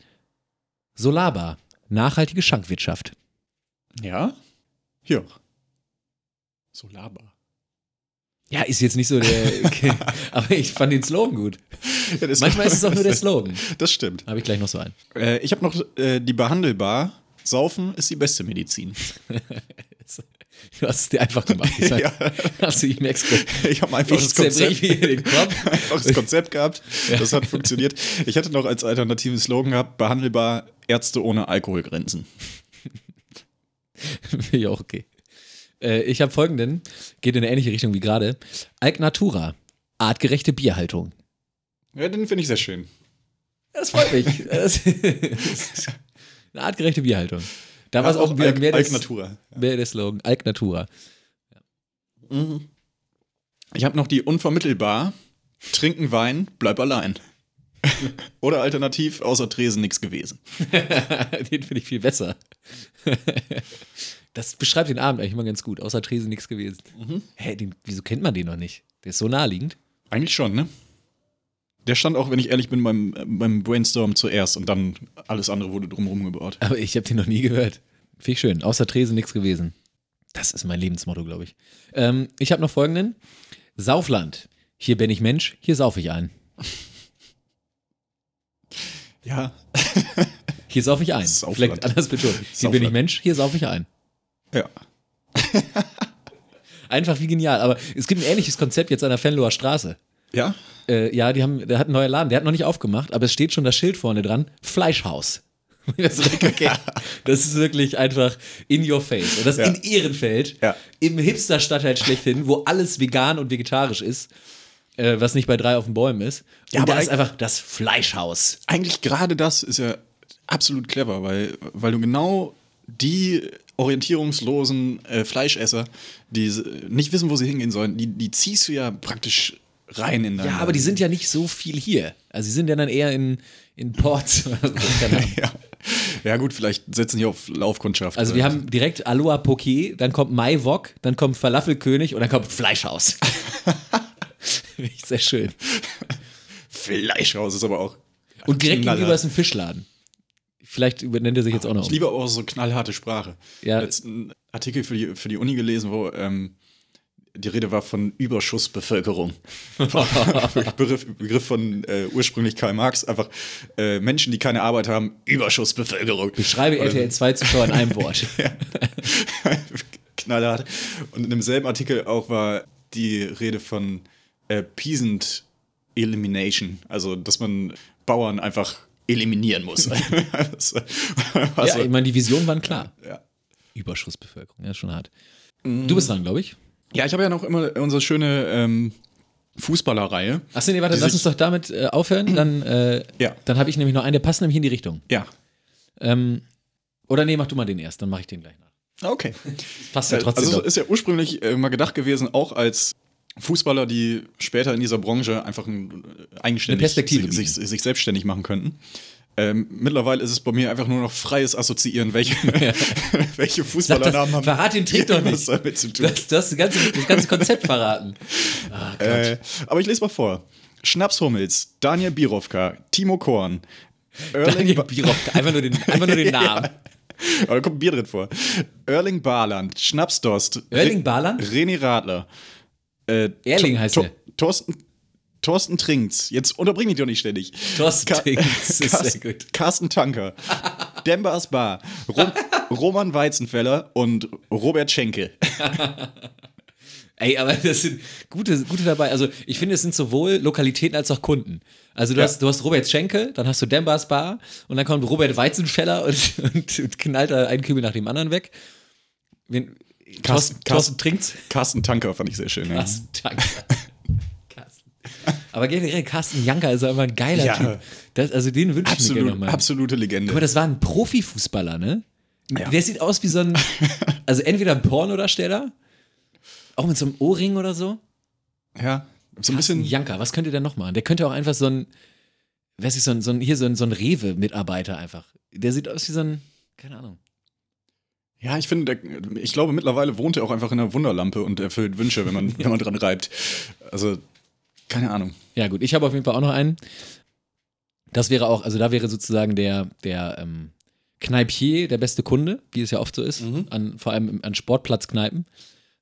Solarbar. Nachhaltige Schankwirtschaft. Ja? Hier. Solarbar. Ja, ist jetzt nicht so der. Okay, aber ich fand den Slogan gut. Ja, Manchmal ist es auch nur der Slogan. Das stimmt. Habe ich gleich noch so einen. Äh, ich habe noch äh, die behandelbar. Saufen ist die beste Medizin. Du hast es dir einfach gemacht. Ich sag, Ja. Du, ich merk's gut. Ich habe einfach das Konzept, einfach das Konzept gehabt. Das hat funktioniert. Ich hatte noch als alternativen Slogan gehabt: behandelbar Ärzte ohne Alkoholgrenzen. Auch okay. Äh, ich habe folgenden, geht in eine ähnliche Richtung wie gerade. Alk Natura. Artgerechte Bierhaltung. Ja, den finde ich sehr schön. Das freut mich. Das eine artgerechte Bierhaltung. Da war es auch wieder Alk, mehr, Alk Natura. mehr der Slogan. Alk Natura. Ich habe noch die unvermittelbar. Trinken Wein, bleib allein. Oder alternativ, außer Tresen nichts gewesen. den finde ich viel besser. Das beschreibt den Abend eigentlich mal ganz gut. Außer Tresen nichts gewesen. Hä, den, wieso kennt man den noch nicht? Der ist so naheliegend. Eigentlich schon, ne? Der stand auch, wenn ich ehrlich bin, beim, beim Brainstorm zuerst und dann alles andere wurde drumherum gebaut. Aber ich habe den noch nie gehört. Finde ich schön. Außer Tresen nichts gewesen. Das ist mein Lebensmotto, glaube ich. Ähm, ich habe noch folgenden. Saufland. Hier bin ich Mensch, hier saufe ich ein. Ja. Hier saufe ich ein. Saufland. Vielleicht anders betont. Hier bin Saufland. ich Mensch, hier saufe ich ein. Ja. Einfach wie genial. Aber es gibt ein ähnliches Konzept jetzt an der Fenloher Straße. Ja? Äh, ja, die haben, der hat einen neuen Laden, der hat noch nicht aufgemacht, aber es steht schon das Schild vorne dran: Fleischhaus. Das ist, wirklich, okay. das ist wirklich einfach in your face. Und das Ja. in Ehrenfeld, Ja. im Hipster-Stadtteil schlechthin, wo alles vegan und vegetarisch ist, äh, was nicht bei drei auf den Bäumen ist. Und Ja, aber da ist einfach das Fleischhaus. Eigentlich gerade das ist ja absolut clever, weil, weil du genau die orientierungslosen äh, Fleischesser, die nicht wissen, wo sie hingehen sollen, die, die ziehst du ja praktisch rein in Ja, aber die sind ja nicht so viel hier. Also sie sind ja dann eher in, in Ports ja. ja, gut, vielleicht setzen die auf Laufkundschaft. Also wir haben direkt Aloha Poké, dann kommt Mai Wok, dann kommt Falafelkönig und dann kommt Fleischhaus. Sehr schön. Fleischhaus, ist aber auch. Und direkt gegenüber ist ein Fischladen. Vielleicht übernennt er sich jetzt auch noch. Ich liebe auch so knallharte Sprache. Ja. Jetzt einen Artikel für die, für die Uni gelesen, wo ähm, die Rede war von Überschussbevölkerung. Begriff, Begriff von äh, ursprünglich Karl Marx, einfach äh, Menschen, die keine Arbeit haben, Überschussbevölkerung. Beschreibe RTL 2 Zuschauer in einem Wort. Knallhart. Und in demselben Artikel auch war die Rede von äh, Peasant Elimination, also dass man Bauern einfach eliminieren muss. Also, Ja, ich meine, die Visionen waren klar. ja. Überschussbevölkerung, ja, schon hart. Du bist dran, glaube ich. Ja, ich habe ja noch immer unsere schöne ähm, Fußballerreihe. Achso, nee, warte, lass uns doch damit äh, aufhören. Dann, äh, Ja. dann habe ich nämlich noch einen, der passt nämlich in die Richtung. Ja. Ähm, oder nee, mach du mal den erst, dann mache ich den gleich nach. Okay. Passt ja trotzdem. Also doch. ist ja ursprünglich äh, mal gedacht gewesen, auch als Fußballer, die später in dieser Branche einfach ein, äh, eigenständig sich, sich, sich selbstständig machen könnten. Ähm, mittlerweile ist es bei mir einfach nur noch freies Assoziieren, welche, welche Fußballernamen haben. Verrat den Trick doch nicht. damit zu tun. Das, du hast das ganze, das ganze Konzept verraten. Gott. Äh, aber ich lese mal vor. Schnaps Hummels, Daniel Birovka, Timo Korn, Erling, Daniel Birovka, einfach nur den, einfach nur den Namen. aber da kommt ein Bier drin vor. Erling Barland, Schnaps Dost, Erling Barland? René Radler, äh, Erling heißt er. Thorsten, Thorsten Trinks, jetzt unterbring mich doch nicht ständig. Thorsten Ka- Trinks, ist Carsten- sehr gut. Carsten Tanker, Dembas Bar, Rom Roman Weizenfeller und Robert Schenke. Ey, aber das sind gute, gute dabei. Also ich finde, es sind sowohl Lokalitäten als auch Kunden. Also du, Ja. hast, du hast Robert Schenke, dann hast du Dembas Bar und dann kommt Robert Weizenfeller und, und, und knallt da einen Kübel nach dem anderen weg. Wen, Thorsten, Carsten- Thorsten Trinks? Carsten Tanker fand ich sehr schön. Ja. Carsten Janker. Carsten. Aber generell, Carsten Janker ist einfach ein geiler Ja. Typ. Das, also den wünsche ich mir gerne nochmal. absolute Legende. Guck mal, das war ein Profifußballer, ne? Ja. Der sieht aus wie so ein, also entweder ein Pornodarsteller, auch mit so einem Ohrring oder so. ja, so ein Carsten bisschen. Janker, was könnte der noch machen? Der könnte auch einfach so ein, weiß ich, so ein, so ein hier so ein, so ein Rewe-Mitarbeiter einfach. Der sieht aus wie so ein, keine Ahnung. Ja, ich finde, der- ich glaube, mittlerweile wohnt er auch einfach in einer Wunderlampe und erfüllt Wünsche, wenn man, wenn man dran reibt. Also, keine Ahnung. Ja, gut, ich habe auf jeden Fall auch noch einen. Das wäre auch, also da wäre sozusagen der, der ähm, Kneipier der beste Kunde, wie es ja oft so ist, an, vor allem an Sportplatzkneipen.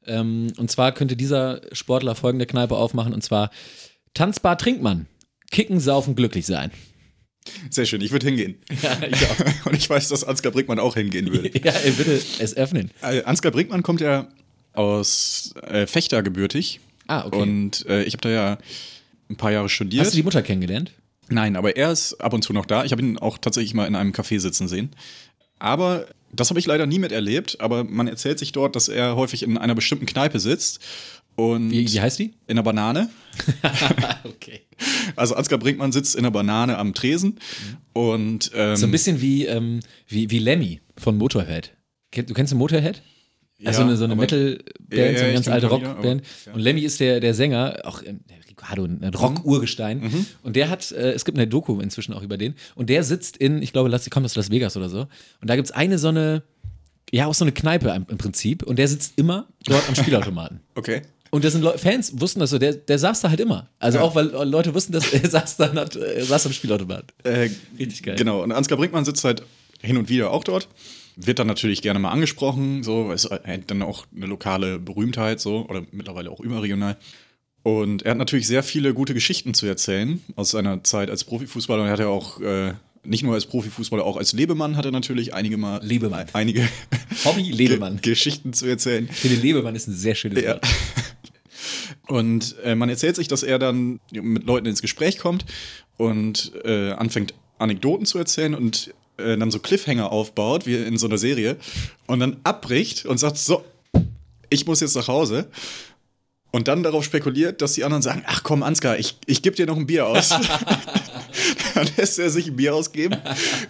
Ähm, und zwar könnte dieser Sportler folgende Kneipe aufmachen, und zwar Tanzbar Trinkmann. Kicken, saufen, glücklich sein. Sehr schön, ich würde hingehen. Ja, ich auch. Und ich weiß, dass Ansgar Brinkmann auch hingehen würde. ja, bitte es öffnen. Äh, Ansgar Brinkmann kommt ja aus äh, Fechter gebürtig. Ah, okay. Und äh, ich habe da ja ein paar Jahre studiert. Hast du die Mutter kennengelernt? Nein, aber er ist ab und zu noch da. Ich habe ihn auch tatsächlich mal in einem Café sitzen sehen. Aber das habe ich leider nie miterlebt. Aber man erzählt sich dort, dass er häufig in einer bestimmten Kneipe sitzt. Und Wie, wie heißt die? in einer Banane. okay. Also Ansgar Brinkmann sitzt in einer Banane am Tresen. Und ähm, So ein bisschen wie, ähm, wie, wie Lemmy von Motorhead. Du kennst den Motorhead? Also Ja, eine, so eine Metal-Band, so eine ganz alte Rockband. Und Lemmy ist der, der Sänger, auch ähm, Ricardo, ein Rock-Urgestein. Mhm. Und der hat, äh, es gibt eine Doku inzwischen auch über den. Und der sitzt in, ich glaube, Las- kommt aus Las Vegas oder so. Und da gibt es eine so eine, ja, auch so eine Kneipe im, Prinzip. Und der sitzt immer dort am Spielautomaten. Okay. Und das sind Leu Fans, wussten das so, der, der saß da halt immer. Also Ja. auch, weil Leute wussten, dass er saß dann, hat, er saß am Spielautomat. Äh, Richtig geil. Genau, und Ansgar Brinkmann sitzt halt hin und wieder auch dort. Wird dann natürlich gerne mal angesprochen, so, ist dann auch eine lokale Berühmtheit, so, oder mittlerweile auch überregional. Und er hat natürlich sehr viele gute Geschichten zu erzählen aus seiner Zeit als Profifußballer. Und er hat ja auch äh, nicht nur als Profifußballer, auch als Lebemann hat er natürlich einige mal Lebemann. einige Hobby Lebemann. Ge Geschichten zu erzählen. Ich finde, Lebemann ist ein sehr schönes Ja. Wort. Und äh, man erzählt sich, dass er dann mit Leuten ins Gespräch kommt und äh, anfängt, Anekdoten zu erzählen und äh, dann so Cliffhanger aufbaut, wie in so einer Serie, und dann abbricht und sagt: So, ich muss jetzt nach Hause. Und dann darauf spekuliert, dass die anderen sagen: Ach komm, Ansgar, ich, ich gebe dir noch ein Bier aus. Dann lässt er sich ein Bier ausgeben,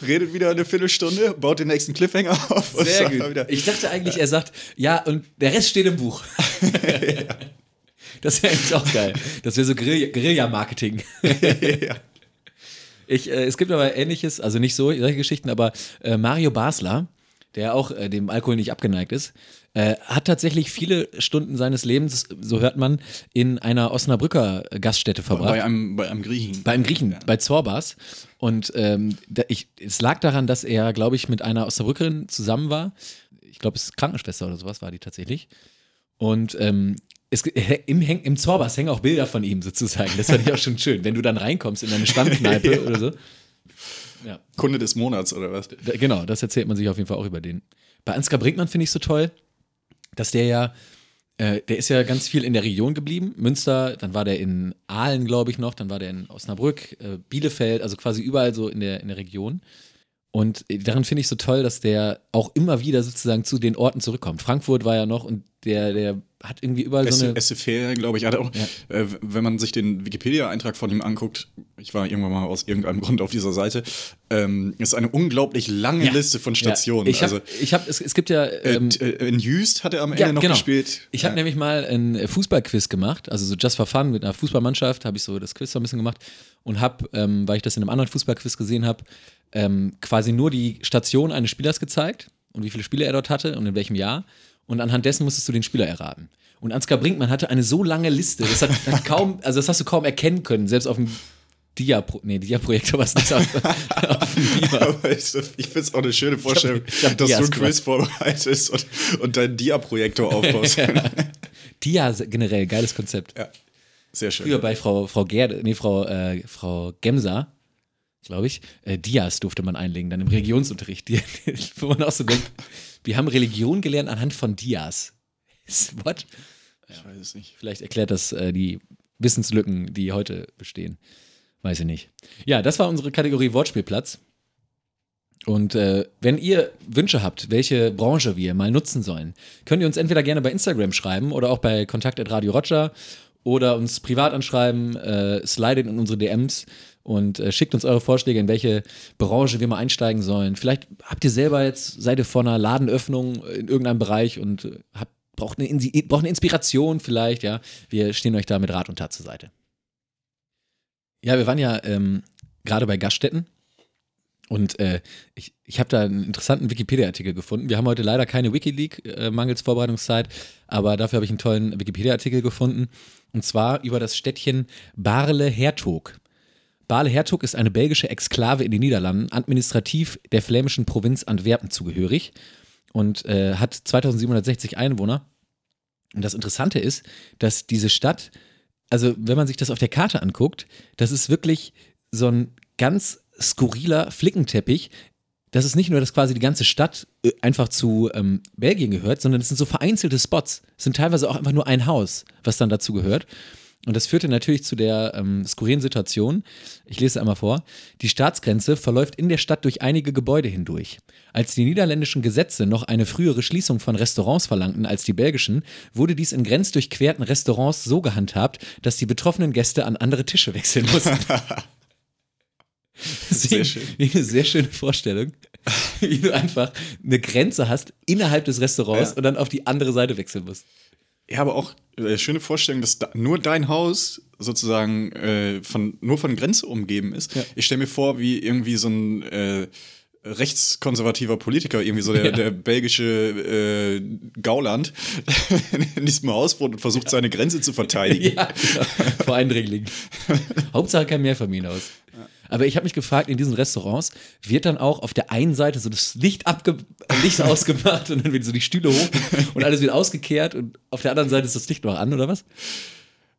redet wieder eine Viertelstunde, baut den nächsten Cliffhanger auf und Sehr gut. wieder. Ich dachte eigentlich, er sagt, ja, und der Rest steht im Buch. Das wäre eigentlich auch geil. Das wäre so Guerilla- Guerilla-Marketing. Ich, äh, es gibt aber ähnliches, also nicht so, solche Geschichten, aber äh, Mario Basler, der auch äh, dem Alkohol nicht abgeneigt ist, äh, hat tatsächlich viele Stunden seines Lebens, so hört man, in einer Osnabrücker Gaststätte verbracht. bei, einem, bei einem Griechen. Bei einem Griechen, bei Zorbas. Und ähm, da, ich, es lag daran, dass er, glaube ich, mit einer Osnabrückerin zusammen war. Ich glaube, es ist Krankenschwester oder sowas war die tatsächlich. Und ähm, es, im, Häng- im Zorbas hängen auch Bilder von ihm sozusagen. Das fand ich auch schon schön. Wenn du dann reinkommst in eine Stammkneipe oder so. Ja, Kunde des Monats oder was? da, genau, das erzählt man sich auf jeden Fall auch über den. Bei Ansgar Brinkmann finde ich so toll, dass der ja, äh, der ist ja ganz viel in der Region geblieben. Münster, dann war der in Aalen, glaube ich, noch, dann war der in Osnabrück, äh, Bielefeld, also quasi überall so in der, in der Region. Und äh, darin finde ich so toll, dass der auch immer wieder sozusagen zu den Orten zurückkommt. Frankfurt war ja noch und der, der hat irgendwie überall so eine. SFR, glaube ich, hat auch, äh, wenn man sich den Wikipedia-Eintrag von ihm anguckt, ich war irgendwann mal aus irgendeinem Grund auf dieser Seite, ähm, ist eine unglaublich lange Ja. Liste von Ja, Stationen. ich habe, also, ich hab, es, es gibt ja. äh, Ähm, äh, in Jüst hat er am Ende noch gespielt. Ich habe nämlich mal ein Fußballquiz gemacht, also so just for fun mit einer Fußballmannschaft, habe ich so das Quiz so ein bisschen gemacht und habe, ähm, weil ich das in einem anderen Fußballquiz gesehen habe, ähm, quasi nur die Station eines Spielers gezeigt und wie viele Spiele er dort hatte und in welchem Jahr. Und anhand dessen musstest du den Spieler erraten. Und Ansgar Brinkmann hatte eine so lange Liste, das hat, hat kaum, also das hast du kaum erkennen können, selbst auf dem Dia, nee, Dia-Projektor war es nicht, auf, auf ich, ich finde es auch eine schöne Vorstellung, ich hab dass du Dias ein Quiz vorbereitest und, und deinen Dia-Projektor aufbaust. Dia generell, geiles Konzept. ja, sehr schön. Früher bei Frau, Frau Gerde, nee, Frau, äh, Frau Gemser, glaube ich, äh, Dias durfte man einlegen, dann im Religionsunterricht. Die, wo man auch so denkt, wir haben Religion gelernt anhand von Dias. What? Ich weiß es nicht. Vielleicht erklärt das äh, die Wissenslücken, die heute bestehen. Weiß ich nicht. Ja, das war unsere Kategorie Wortspielplatz. Und äh, wenn ihr Wünsche habt, welche Branche wir mal nutzen sollen, könnt ihr uns entweder gerne bei Instagram schreiben oder auch bei Kontakt.radio Roger oder uns privat anschreiben, äh, slidet in unsere DMs und äh, schickt uns eure Vorschläge, in welche Branche wir mal einsteigen sollen. Vielleicht habt ihr selber jetzt, seid ihr vor einer Ladenöffnung in irgendeinem Bereich und äh, habt, braucht, eine, braucht eine Inspiration vielleicht, ja. Wir stehen euch da mit Rat und Tat zur Seite. Ja, wir waren ja ähm, gerade bei Gaststätten und äh, ich, ich habe da einen interessanten Wikipedia-Artikel gefunden. Wir haben heute leider keine Wikileak, äh, mangels Vorbereitungszeit, aber dafür habe ich einen tollen Wikipedia-Artikel gefunden. Und zwar über das Städtchen Barle-Hertog. Barle-Hertog ist eine belgische Exklave in den Niederlanden, administrativ der flämischen Provinz Antwerpen zugehörig und äh, hat 2760 Einwohner. Und das Interessante ist, dass diese Stadt, also wenn man sich das auf der Karte anguckt, das ist wirklich so ein ganz skurriler Flickenteppich. Das ist nicht nur, dass quasi die ganze Stadt äh, einfach zu ähm, Belgien gehört, sondern es sind so vereinzelte Spots. Es sind teilweise auch einfach nur ein Haus, was dann dazu gehört. Und das führte natürlich zu der ähm, skurrilen Situation. Ich lese einmal vor. Die Staatsgrenze verläuft in der Stadt durch einige Gebäude hindurch. Als die niederländischen Gesetze noch eine frühere Schließung von Restaurants verlangten als die belgischen, wurde dies in grenzdurchquerten Restaurants so gehandhabt, dass die betroffenen Gäste an andere Tische wechseln mussten. Sehr schön. Eine sehr schöne Vorstellung, wie du einfach eine Grenze hast innerhalb des Restaurants Ja. und dann auf die andere Seite wechseln musst. Ja, aber auch äh, schöne Vorstellung, dass da nur dein Haus sozusagen äh, von, nur von Grenze umgeben ist. Ja. Ich stelle mir vor, wie irgendwie so ein äh, rechtskonservativer Politiker, irgendwie so der, Ja. der belgische äh, Gauland, in diesem Haus wohnt und versucht, seine Grenze zu verteidigen. Ja, genau. vor Eindringlingen. Hauptsache kein Mehrfamilienhaus. Aber ich habe mich gefragt, in diesen Restaurants wird dann auch auf der einen Seite so das Licht, abge Licht ausgemacht und dann wird so die Stühle hoch und alles wird ausgekehrt und auf der anderen Seite ist das Licht noch an, oder was?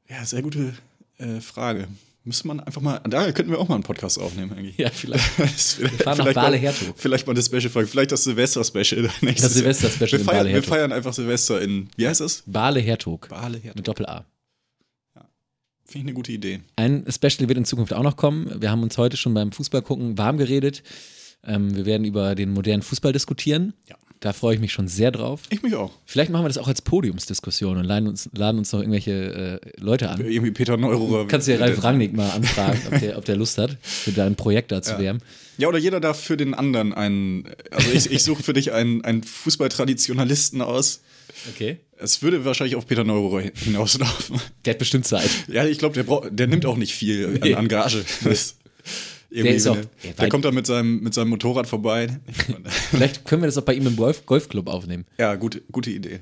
Ja, sehr gute äh, Frage. Müsste man einfach mal, da könnten wir auch mal einen Podcast aufnehmen eigentlich. Ja, vielleicht. Vielleicht, fahren nach vielleicht mal- Bale-Hertog. Vielleicht mal eine Special-Folge, vielleicht das Silvester-Special. Das Silvester-Special wir feiern, wir feiern einfach Silvester in, wie heißt das? Bale Hertog. Bale-Hertog. Mit Doppel-A. Finde ich eine gute Idee. Ein Special wird in Zukunft auch noch kommen. Wir haben uns heute schon beim Fußball gucken warm geredet. Ähm, wir werden über den modernen Fußball diskutieren. Ja. Da freue ich mich schon sehr drauf. Ich mich auch. Vielleicht machen wir das auch als Podiumsdiskussion und laden uns, laden uns noch irgendwelche äh, Leute an. Irgendwie Peter Neururer. Kannst du ja Ralf Rangnick mal anfragen, ob der, ob der Lust hat, für dein Projekt da zu wärmen. Ja, oder jeder darf für den anderen einen. Also ich, ich suche für dich einen, einen Fußballtraditionalisten aus. Okay. Es würde wahrscheinlich auf Peter Neururer hinauslaufen. Der hat bestimmt Zeit. Ja, ich glaube, der, braucht- der nimmt auch nicht viel Nee. an, an Gage. Das, irgendwie, ist auch- ja, der, der kommt dann mit seinem, mit seinem Motorrad vorbei. Vielleicht können wir das auch bei ihm im Golf Golfclub aufnehmen. ja, gute, gute Idee.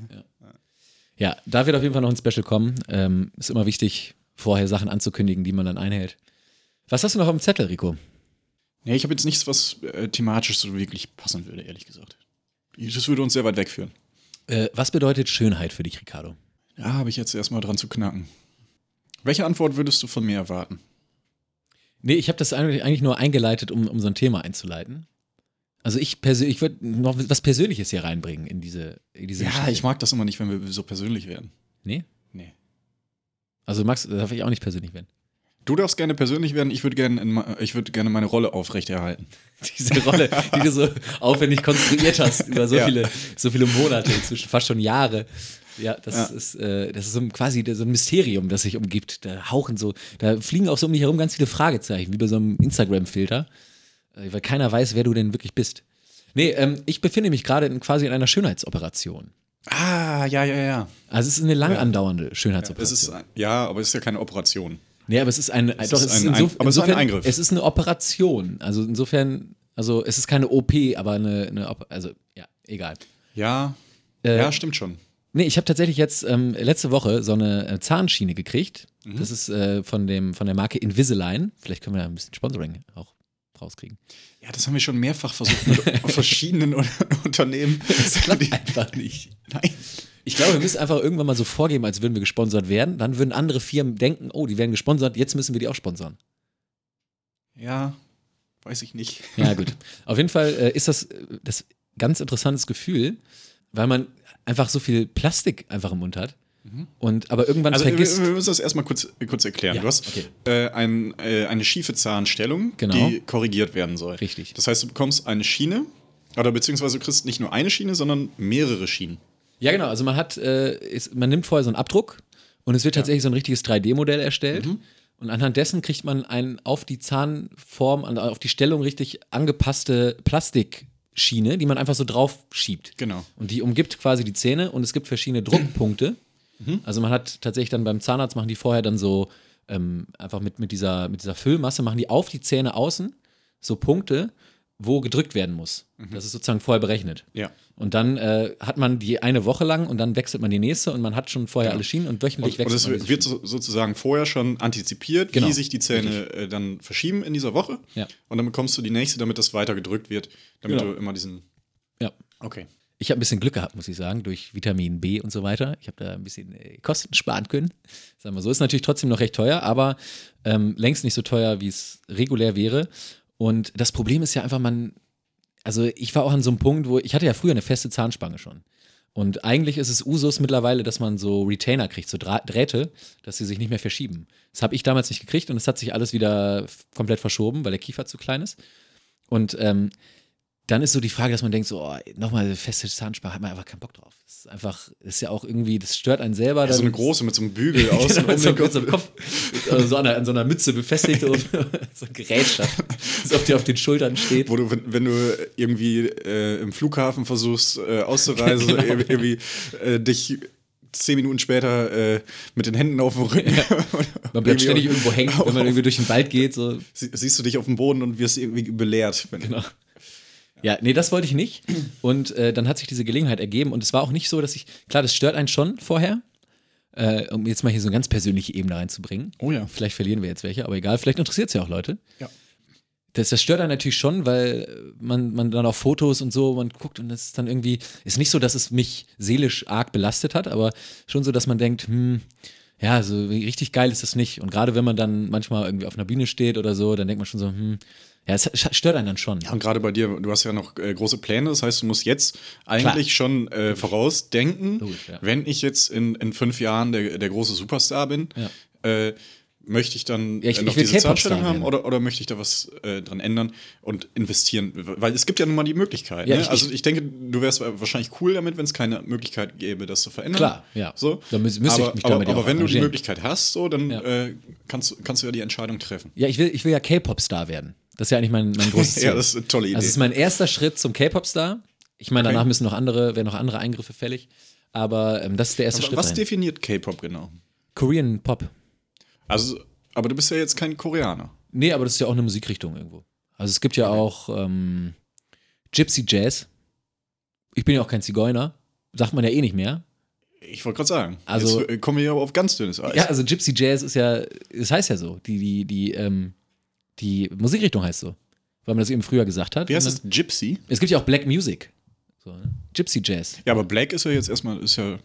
Ja, da wird auf jeden Fall noch ein Special kommen. Ähm, ist immer wichtig, vorher Sachen anzukündigen, die man dann einhält. Was hast du noch auf dem Zettel, Rico? Nee, ich habe jetzt nichts, was äh, thematisch so wirklich passen würde, ehrlich gesagt. Das würde uns sehr weit wegführen. Äh, was bedeutet Schönheit für dich, Ricardo? Ja, habe ich jetzt erstmal dran zu knacken. Welche Antwort würdest du von mir erwarten? Nee, ich habe das eigentlich nur eingeleitet, um, um so ein Thema einzuleiten. Also ich persönlich, ich würde noch was Persönliches hier reinbringen in diese, in diese Ja, Geschichte. ich mag das immer nicht, wenn wir so persönlich werden. Nee? Nee. Also Max, darf ich auch nicht persönlich werden. Du darfst gerne persönlich werden, ich würde gerne, in ma- ich würde gerne meine Rolle aufrechterhalten. Diese Rolle, die du so aufwendig konstruiert hast über so Ja. viele, so viele Monate, inzwischen fast schon Jahre. Ja, das Ja. ist, äh, das ist so ein, quasi so ein Mysterium, das sich umgibt. Da hauchen so, da fliegen auch so um dich herum ganz viele Fragezeichen, wie bei so einem Instagram-Filter, äh, weil keiner weiß, wer du denn wirklich bist. Nee, ähm, ich befinde mich gerade in, quasi in einer Schönheitsoperation. Ah, ja, ja, ja. Also es ist eine lang andauernde Es Schönheitsoperation. ist, ein- ja, aber es ist ja keine Operation. Nee, aber es ist ein, Es doch, ist es ist ein- insof aber es ist ein insofern, Eingriff. Es ist eine Operation. Also insofern, also es ist keine OP, aber eine, eine also ja, egal. Ja, Äh, ja, stimmt schon. Nee, ich habe tatsächlich jetzt ähm, letzte Woche so eine äh, Zahnschiene gekriegt. Mhm. Das ist äh, von, dem, von der Marke Invisalign. Vielleicht können wir da ein bisschen Sponsoring auch rauskriegen. Ja, das haben wir schon mehrfach versucht mit verschiedenen Un- Unternehmen. Das klappt einfach nicht. Nein. Ich glaube, wir müssen einfach irgendwann mal so vorgeben, als würden wir gesponsert werden. Dann würden andere Firmen denken, oh, die werden gesponsert, jetzt müssen wir die auch sponsern. Ja, weiß ich nicht. Ja, gut. Auf jeden Fall äh, ist das äh, das ganz interessantes Gefühl, weil man einfach so viel Plastik einfach im Mund hat. Und aber irgendwann Also wir, vergisst. wir müssen das erstmal kurz, kurz erklären. Ja, du hast okay. äh, ein, äh, eine schiefe Zahnstellung, Genau. die korrigiert werden soll. Richtig. Das heißt, du bekommst eine Schiene, oder beziehungsweise du kriegst nicht nur eine Schiene, sondern mehrere Schienen. Ja, genau. Also man hat, äh, ist, man nimmt vorher so einen Abdruck und es wird tatsächlich so ein richtiges 3D-Modell erstellt. Mhm. Und anhand dessen kriegt man ein auf die Zahnform, auf die Stellung richtig angepasste Plastikschiene, die man einfach so drauf schiebt. Genau. Und die umgibt quasi die Zähne und es gibt verschiedene Druckpunkte. Mhm. Also man hat tatsächlich dann beim Zahnarzt machen die vorher dann so ähm, einfach mit, mit, dieser, mit dieser Füllmasse, machen die auf die Zähne außen so Punkte, wo gedrückt werden muss. Das ist sozusagen vorher berechnet. Mhm. Ja. Und dann äh, hat man die eine Woche lang und dann wechselt man die nächste und man hat schon vorher alle Schienen und wöchentlich Und, und wechselt es man diese wird Schienen. so, sozusagen vorher schon antizipiert, Genau. wie sich die Zähne äh, dann verschieben in dieser Woche. Ja. Und dann bekommst du die nächste, damit das weiter gedrückt wird, damit Genau. du immer diesen. Ja. Okay. Ich habe ein bisschen Glück gehabt, muss ich sagen, durch Vitamin B und so weiter. Ich habe da ein bisschen äh, Kosten sparen können. Sagen wir so. Ist natürlich trotzdem noch recht teuer, aber ähm, längst nicht so teuer, wie es regulär wäre. Und das Problem ist ja einfach, man, also ich war auch an so einem Punkt, wo ich hatte ja früher eine feste Zahnspange schon. Und eigentlich ist es Usus mittlerweile, dass man so Retainer kriegt, so Drähte, dass sie sich nicht mehr verschieben. Das habe ich damals nicht gekriegt und es hat sich alles wieder komplett verschoben, weil der Kiefer zu klein ist. Und ähm, dann ist so die Frage, dass man denkt, so, oh, nochmal eine feste Zahnspange, hat man einfach keinen Bock drauf. Das ist einfach, das ist ja auch irgendwie, das stört einen selber. Ja, so dann- eine große mit so einem Bügel außen Genau, um mit, so, den so einem Kopf, also so an, einer, an so einer Mütze befestigt und so ein Gerätschaft, das auf, dir auf den Schultern steht. Wo du, wenn, wenn du irgendwie äh, im Flughafen versuchst äh, auszureisen, Genau. irgendwie, äh, dich zehn Minuten später äh, mit den Händen auf dem Rücken. Man bleibt ständig irgendwo hängen, wenn man irgendwie durch den Wald geht. So. Sie, siehst du dich auf dem Boden und wirst irgendwie belehrt. Wenn, Genau. Ja, nee, das wollte ich nicht. Und äh, dann hat sich diese Gelegenheit ergeben. Und es war auch nicht so, dass ich, klar, das stört einen schon vorher, äh, um jetzt mal hier so eine ganz persönliche Ebene reinzubringen. Oh ja. Vielleicht verlieren wir jetzt welche, aber egal, vielleicht interessiert es ja auch Leute. Ja. Das, das stört einen natürlich schon, weil man, man dann auf Fotos und so, man guckt und das ist dann irgendwie, ist nicht so, dass es mich seelisch arg belastet hat, aber schon so, dass man denkt, hm, ja, so richtig geil ist das nicht. Und gerade wenn man dann manchmal irgendwie auf einer Bühne steht oder so, dann denkt man schon so, hm, ja, es stört einen dann schon. Ja, und gerade bei dir, du hast ja noch äh, große Pläne, das heißt, du musst jetzt eigentlich schon äh, vorausdenken, Logisch, ja. wenn ich jetzt in, in fünf Jahren der, der große Superstar bin, Ja. äh, möchte ich dann Ja, ich- äh, noch ich diese Zahnstellung haben oder, oder möchte ich da was äh, dran ändern und investieren? Weil es gibt ja nun mal die Möglichkeit. Ja, ne? ich- also ich denke, du wärst wahrscheinlich cool damit, wenn es keine Möglichkeit gäbe, das zu verändern. Klar, ja. So. Da müß- müsste ich aber, mich aber, damit aber auch wenn du die. Möglichkeit hast, so, dann Ja. äh, kannst, du- kannst du ja die Entscheidung treffen. Ja, ich will, ich will ja K-Pop-Star werden. Das ist ja eigentlich mein, mein großes Ziel. Ja, das ist eine tolle Idee. Also es ist mein erster Schritt zum K-Pop-Star. Ich meine, danach Okay. müssen noch andere, werden noch andere Eingriffe fällig. Aber ähm, das ist der erste aber Schritt. was dahin. definiert K-Pop genau? Korean Pop. Also, aber du bist ja jetzt kein Koreaner. Nee, aber das ist ja auch eine Musikrichtung irgendwo. Also es gibt ja auch ähm, Gypsy Jazz. Ich bin ja auch kein Zigeuner. Sagt man ja eh nicht mehr. Ich wollte gerade sagen. Also- jetzt äh, kommen wir hier aber auf ganz dünnes Eis. Ja, also Gypsy Jazz ist ja, das heißt ja so. Die, die, die, ähm, die Musikrichtung heißt so. Weil man das eben früher gesagt hat. Wie heißt dann- Gypsy? Es gibt ja auch Black Music. So, ne? Gypsy Jazz. Ja, aber Black ist ja jetzt erstmal, ist ja.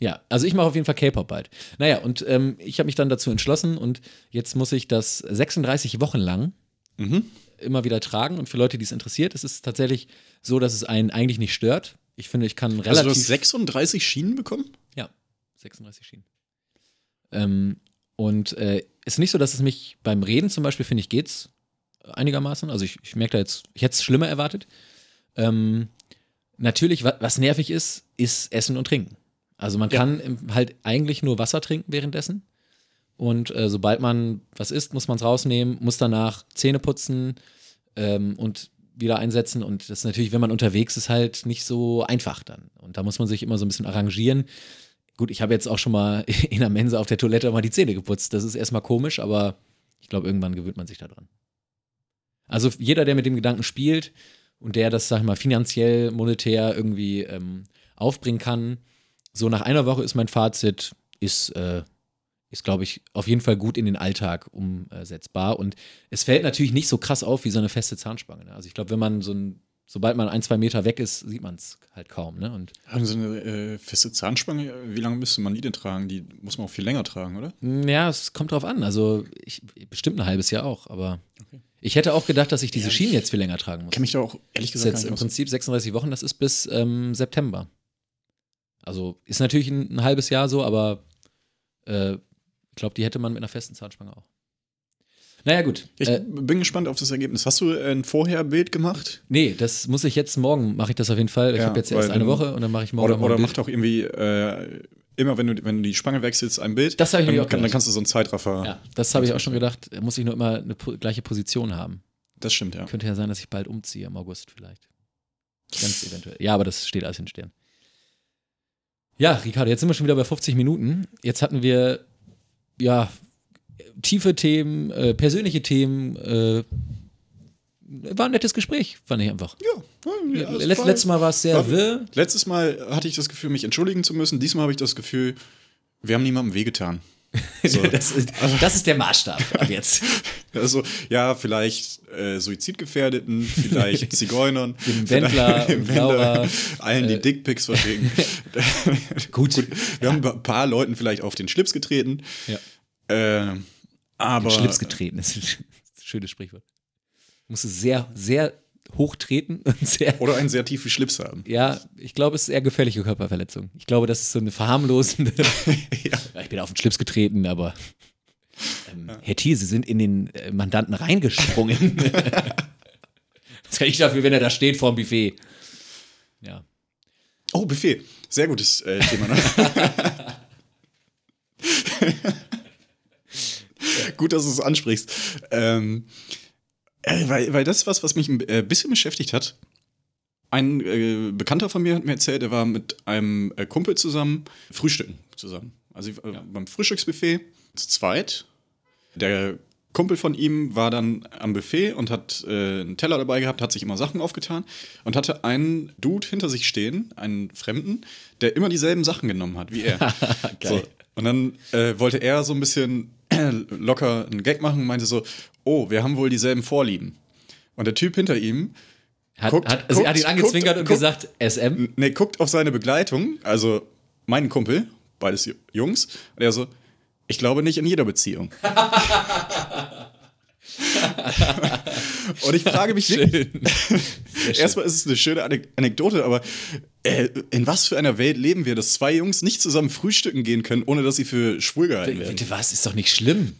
Ja, also ich mache auf jeden Fall K-Pop bald. Naja, und ähm, ich habe mich dann dazu entschlossen und jetzt muss ich das 36 Wochen lang Mhm. immer wieder tragen. Und für Leute, die es interessiert, ist es tatsächlich so, dass es einen eigentlich nicht stört. Ich finde, ich kann relativ. Also du hast 36 Schienen bekommen? Ja, 36 Schienen. Ähm, und äh, ist nicht so, dass es mich beim Reden zum Beispiel, finde ich, geht's einigermaßen. Also ich, ich merke da jetzt, ich hätte es schlimmer erwartet. Ähm, natürlich, wa was nervig ist, ist Essen und Trinken. Also man Ja. kann halt eigentlich nur Wasser trinken währenddessen. Und äh, sobald man was isst, muss man es rausnehmen, muss danach Zähne putzen ähm, und wieder einsetzen. Und das ist natürlich, wenn man unterwegs ist, halt nicht so einfach dann. Und da muss man sich immer so ein bisschen arrangieren. Gut, ich habe jetzt auch schon mal in der Mensa auf der Toilette mal die Zähne geputzt. Das ist erstmal komisch, aber ich glaube, irgendwann gewöhnt man sich daran. Also jeder, der mit dem Gedanken spielt und der das, sag ich mal, finanziell, monetär irgendwie ähm, aufbringen kann, so nach einer Woche ist mein Fazit, ist, äh, ist glaube ich, auf jeden Fall gut in den Alltag umsetzbar. Und es fällt natürlich nicht so krass auf wie so eine feste Zahnspange. Ne? Also ich glaube, wenn man so ein, sobald man ein, zwei Meter weg ist, sieht man es halt kaum. Ne? Und Haben so eine äh, feste Zahnspange, wie lange müsste man die denn tragen? Die muss man auch viel länger tragen, oder? Ja, es kommt drauf an. Also ich, bestimmt ein halbes Jahr auch, aber ich hätte auch gedacht, dass ich diese Schienen jetzt viel länger tragen muss. Ich kenne mich da auch ehrlich Das ist gesagt jetzt im. Prinzip 36 Wochen, das ist bis ähm, September. Also ist natürlich ein, ein halbes Jahr so, aber äh, ich glaube, die hätte man mit einer festen Zahnspange auch. Naja, gut. Ich äh, bin gespannt auf das Ergebnis. Hast du ein Vorherbild gemacht? nee, das muss ich jetzt morgen, mache ich das auf jeden Fall. Ich Ja, habe jetzt erst eine Woche und dann mache ich morgen Oder, mal oder ein mach Bild. doch irgendwie äh, immer, wenn du, wenn du die Spange wechselst, ein Bild. Das habe ich dann, mir auch kann, dann kannst du so einen Zeitraffer. Ja, das habe ich auch schon gedacht. Da muss ich nur immer eine po gleiche Position haben. Das stimmt, ja. Könnte ja sein, dass ich bald umziehe, im August vielleicht. Ganz eventuell. Ja, aber das steht alles in Stern. Ja, Ricardo, jetzt sind wir schon wieder bei 50 Minuten. Jetzt hatten wir, ja, tiefe Themen, äh, persönliche Themen. Äh, war ein nettes Gespräch, fand ich einfach. Ja, ja, es Letz, letztes Mal war es sehr wirr. Letztes Mal hatte ich das Gefühl, mich entschuldigen zu müssen. Diesmal habe ich das Gefühl, wir haben niemandem wehgetan. So. Das, ist, das ist der Maßstab ab jetzt. Also, ja, vielleicht äh, Suizidgefährdeten, vielleicht Zeugern, Dem Wendler und Laura, allen, die äh, Dickpics verschicken. Gut. Wir haben ein paar Leuten vielleicht auf den Schlips getreten. Ja. Äh, aber Schlips getreten, das ist ein schönes Sprichwort. Musste sehr, sehr hoch treten und sehr. Oder einen sehr tiefen Schlips haben. Ja, ich glaube, es ist eher gefährliche Körperverletzung. Ich glaube, das ist so eine verharmlosende. ja. Ich bin auf den Schlips getreten, aber. Ähm, Herr Thiel, Sie sind in den äh, Mandanten reingesprungen. das kann ich dafür, wenn er da steht vor dem Buffet. Ja. Oh, Buffet. Sehr gutes äh, Thema. Ne? Gut, dass du es ansprichst. Ähm, äh, weil, weil das ist was, was mich ein äh, bisschen beschäftigt hat. Ein äh, Bekannter von mir hat mir erzählt, er war mit einem äh, Kumpel zusammen frühstücken zusammen. Also äh, beim Frühstücksbuffet zu zweit. Der Kumpel von ihm war dann am Buffet und hat einen Teller dabei gehabt, hat sich immer Sachen aufgetan und hatte einen Dude hinter sich stehen, einen Fremden, der immer dieselben Sachen genommen hat wie er. so. Und dann wollte er so ein bisschen locker einen Gag machen und meinte so, oh, wir haben wohl dieselben Vorlieben. Und der Typ hinter ihm Hat, Guckt- hat, also er hat ihn guckt- angezwinkert und guckt- gesagt, SM. Ne, guckt auf seine Begleitung, also meinen Kumpel, beides Ju- Jungs, und er so, ich glaube nicht in jeder Beziehung. und ich frage mich erstmal ist es eine schöne Anek Anekdote, aber Äh, in was für einer Welt leben wir, dass zwei Jungs nicht zusammen frühstücken gehen können, ohne dass sie für schwul gehalten werden? Bitte was? Ist doch nicht schlimm.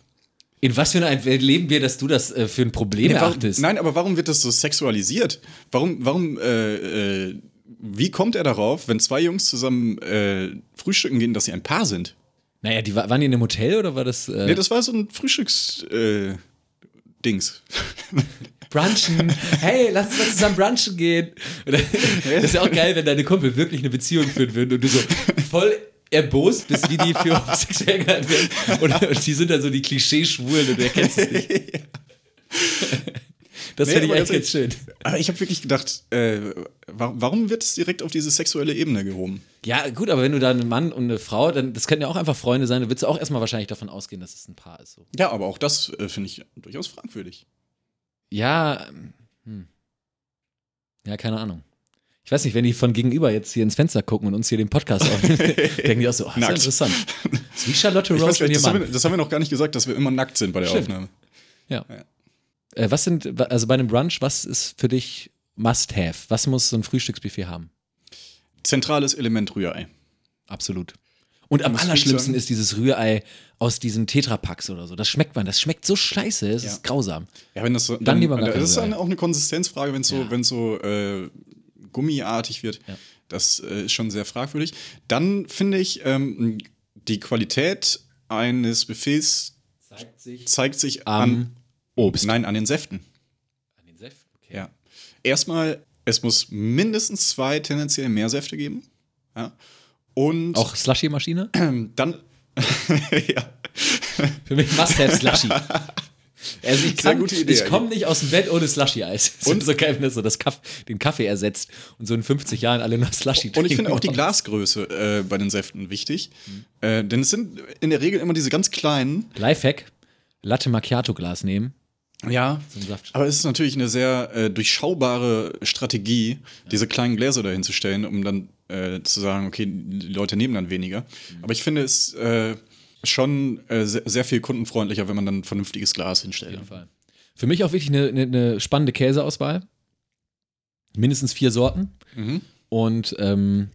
In was für einer Welt leben wir, dass du das äh, für ein Problem warum, erachtest? nein, aber warum wird das so sexualisiert? Warum, warum, äh, äh, wie kommt er darauf, wenn zwei Jungs zusammen äh, frühstücken gehen, dass sie ein Paar sind? Naja, die, wa- waren die in einem Hotel oder war das äh, Nee, das war so ein Frühstücks, äh, Dings. Brunchen? Hey, lass uns mal zusammen brunchen gehen. Das ist ja auch geil, wenn deine Kumpel wirklich eine Beziehung führen würden und du so voll erbost bist, wie die für homosexuell gehalten werden. Und, und die sind dann so die Klischee-Schwulen und du erkennst es nicht. Das Nee, finde ich echt ganz schön. Aber ich habe wirklich gedacht, äh, wa- warum wird es direkt auf diese sexuelle Ebene gehoben? Ja, gut, aber wenn du da einen Mann und eine Frau, dann das können ja auch einfach Freunde sein, dann würdest du auch erstmal wahrscheinlich davon ausgehen, dass es ein Paar ist. So. Ja, aber auch das äh, finde ich durchaus fragwürdig. Ja, hm. ja, keine Ahnung. Ich weiß nicht, wenn die von gegenüber jetzt hier ins Fenster gucken und uns hier den Podcast aufnehmen, denken die auch so, oh, ist ja interessant. Das ist wie Charlotte weiß Rose gar und das, haben wir, das haben wir noch gar nicht gesagt, dass wir immer nackt sind bei der Stimmt. Aufnahme. Ja. Äh, was sind, also bei einem Brunch, was ist für dich Must-Have? Was muss so ein Frühstücksbuffet haben? Zentrales Element Rührei. Absolut. Und am allerschlimmsten ist dieses Rührei aus diesen Tetrapacks oder so. Das schmeckt man, das schmeckt so scheiße, es Ja. ist grausam. Ja, wenn das so, Dann lieber gar das ist dann auch eine Konsistenzfrage, wenn es so, Ja. wenn's so äh, gummiartig wird. Ja. Das äh, ist schon sehr fragwürdig. Dann finde ich, ähm, die Qualität eines Buffets Zeigt sich zeigt sich am an Obst. Nein, an den Säften. An den Säften. Okay. Ja. Erstmal, es muss mindestens zwei tendenziell mehr Säfte geben. Ja. Und Auch Slushy-Maschine? dann. ja. Für mich Must-Have Slushy. Also ich, kann, gute Idee ich komme nicht aus dem Bett ohne Slushy-Eis. Und so wenn das so das Kaff, den Kaffee ersetzt und so in 50 Jahren alle nur Slushy trinken. Und ich finde auch die Glasgröße äh, bei den Säften wichtig. Äh, denn es sind in der Regel immer diese ganz kleinen. Lifehack, Latte Macchiato Glas nehmen. Ja. Aber es ist natürlich eine sehr äh, durchschaubare Strategie, diese kleinen Gläser dahin zu stellen, um dann äh, zu sagen, okay, die Leute nehmen dann weniger. Aber ich finde es äh, schon äh, sehr, sehr viel kundenfreundlicher, wenn man dann ein vernünftiges Glas Auf hinstellt. jeden Fall. Für mich auch wirklich eine, eine, eine spannende Käseauswahl. Mindestens vier Sorten. Mhm. Und ähm,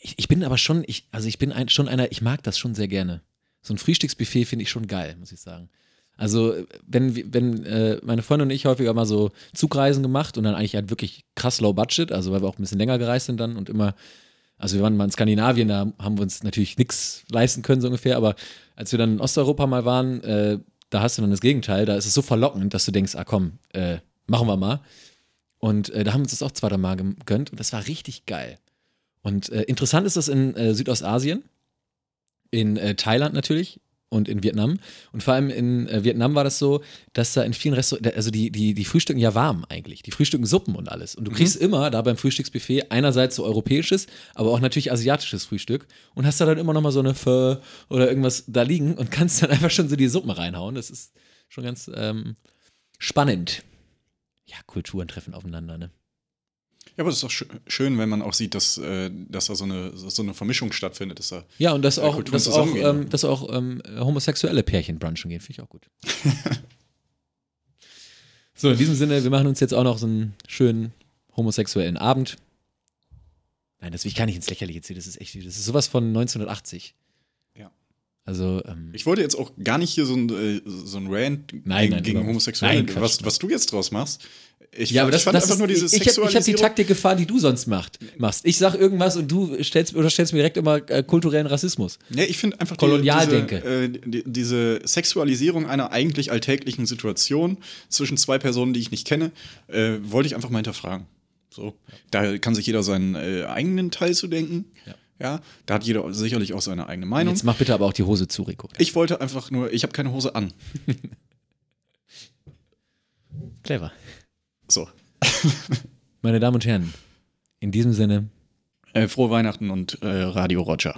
ich, ich bin aber schon, ich, also ich bin ein, schon einer, ich mag das schon sehr gerne. So ein Frühstücksbuffet finde ich schon geil, muss ich sagen. Also, wenn, wenn äh, meine Freundin und ich häufiger mal so Zugreisen gemacht und dann eigentlich halt wirklich krass low budget, also weil wir auch ein bisschen länger gereist sind dann und immer, also wir waren mal in Skandinavien, da haben wir uns natürlich nichts leisten können, so ungefähr, aber als wir dann in Osteuropa mal waren, äh, da hast du dann das Gegenteil, da ist es so verlockend, dass du denkst, ah komm, äh, machen wir mal. Und äh, da haben wir uns das auch zwei, drei Mal gegönnt und das war richtig geil. Und äh, interessant ist das in äh, Südostasien, in äh, Thailand natürlich und in Vietnam. Und vor allem in äh, Vietnam war das so, dass da in vielen Restaurants, also die, die, die frühstücken ja warm eigentlich. Die frühstücken Suppen und alles. Und du kriegst immer da beim Frühstücksbuffet einerseits so europäisches, aber auch natürlich asiatisches Frühstück und hast da dann immer noch mal so eine Pho oder irgendwas da liegen und kannst dann einfach schon so die Suppen reinhauen. Das ist schon ganz ähm, spannend. Ja, Kulturen treffen aufeinander, ne? Ja, aber das ist doch schö- schön, wenn man auch sieht, dass, äh, dass da so eine, so eine Vermischung stattfindet. Dass da Ja, und dass auch, dass auch, ähm, dass auch ähm, homosexuelle Pärchen brunchen gehen, finde ich auch gut. so, in diesem Sinne, wir machen uns jetzt auch noch so einen schönen homosexuellen Abend. Nein, das will ich gar nicht ins Lächerliche ziehen, das ist echt, das ist sowas von 1980. Ja. Also, ähm, Ich wollte jetzt auch gar nicht hier so ein, äh, so ein Rant Nein, gegen, nein, gegen Homosexuelle, Nein, was, was du jetzt draus machst. Ich, ja, aber fand- das, ich fand das einfach nur diese ich, ich habe hab die. Taktik gefahren, die du sonst macht, machst. Ich sag irgendwas und du stellst, oder stellst mir direkt immer äh, kulturellen Rassismus. Nee, ich finde einfach die, Kolonialdenke. Diese, äh, die, diese Sexualisierung einer eigentlich alltäglichen Situation zwischen zwei Personen, die ich nicht kenne, äh, wollte ich einfach mal hinterfragen. So, da kann sich jeder seinen äh, eigenen Teil zu denken. Ja. Ja, da hat jeder sicherlich auch seine eigene Meinung. Jetzt mach bitte aber auch die Hose zu, Rico. Ich wollte einfach nur, ich habe keine Hose an. Clever. So. Meine Damen und Herren, in diesem Sinne, Äh, frohe Weihnachten und äh, Radio Roger.